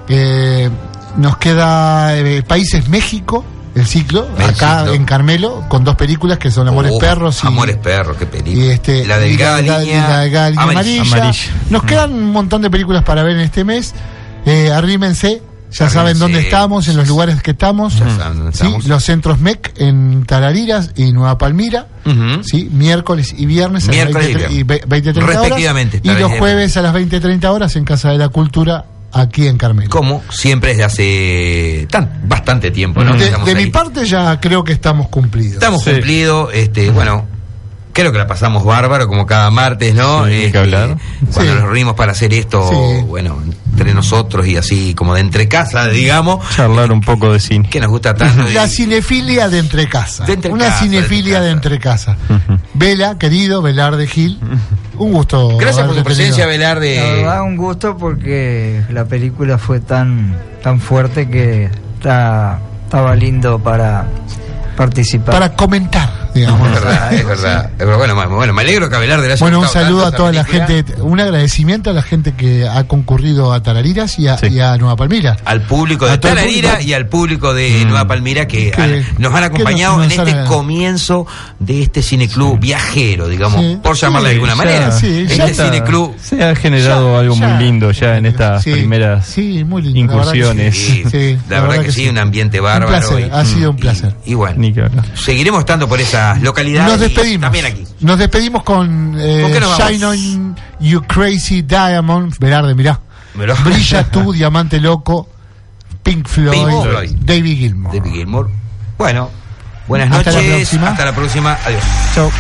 Eh, nos queda eh, Países México, el ciclo, acá en Carmelo, con dos películas que son Amores Oh, Perros y Amores Perros, qué película. y este la y delgada la- línea, y la delgada línea amarilla. amarilla. Nos quedan un montón de películas para ver en este mes. Eh, arrímense, ya saben dónde estamos, en los lugares que estamos. Ya saben dónde Sí, estamos. los centros MEC en Tarariras y Nueva Palmira. Sí, miércoles y viernes a Miércoles y las 20, y viernes. 20 30 horas. Respectivamente, Y Tarariras los y jueves a las 20 30 horas en Casa de la Cultura, aquí en Carmelo. Como siempre desde hace tan, bastante tiempo, ¿no? De, mi parte ya creo que estamos cumplidos. Estamos Sí. cumplidos, este, bueno, creo que la pasamos bárbaro como cada martes, ¿no? Sí, que Este, hablar. Cuando Sí. nos reunimos para hacer esto, Sí. bueno, entre nosotros y así como de entre casa, digamos, Charlar un poco de cine. que nos gusta tanto. La y- cinefilia de entre casa. De entre Una casa, cinefilia de de entre entre casa. Vela, querido, Velar de Gil. Un gusto. Gracias por tu presencia, tenido. Velar La de... verdad, un gusto porque la película fue tan, tan fuerte que está, estaba lindo para participar. Para comentar. Digamos. Es verdad, es verdad. Verdad. Bueno, bueno, me alegro que Abelardo le haya Bueno, un saludo a toda esa la gente, un agradecimiento a la gente que ha concurrido a Tarariras y a, Sí. y a Nueva Palmira. Al público de Tararira y al público de Nueva Palmira que, Que- han- nos han acompañado nos- en nos este han- comienzo de este cineclub viajero, digamos, Sí. por llamarle de Sí, alguna ya- manera. sí, ya este cineclub Se ha generado Ya, algo ya. muy lindo ya en estas Sí, primeras sí, muy lindo, incursiones. Sí, Sí, la, verdad, que, sí, un ambiente bárbaro. ha sido un placer. Y, bueno, seguiremos estando por localidades. Nos despedimos. también aquí. Nos despedimos con, eh, ¿Con qué nos vamos? Shine on You Crazy Diamond. Velarde, mirá. Mirá. Brilla tú, diamante loco. Pink Floyd. Pink Floyd. David Gilmour. David Gilmour. Bueno, buenas Hasta la noches. próxima. Hasta la próxima. Adiós. Chau.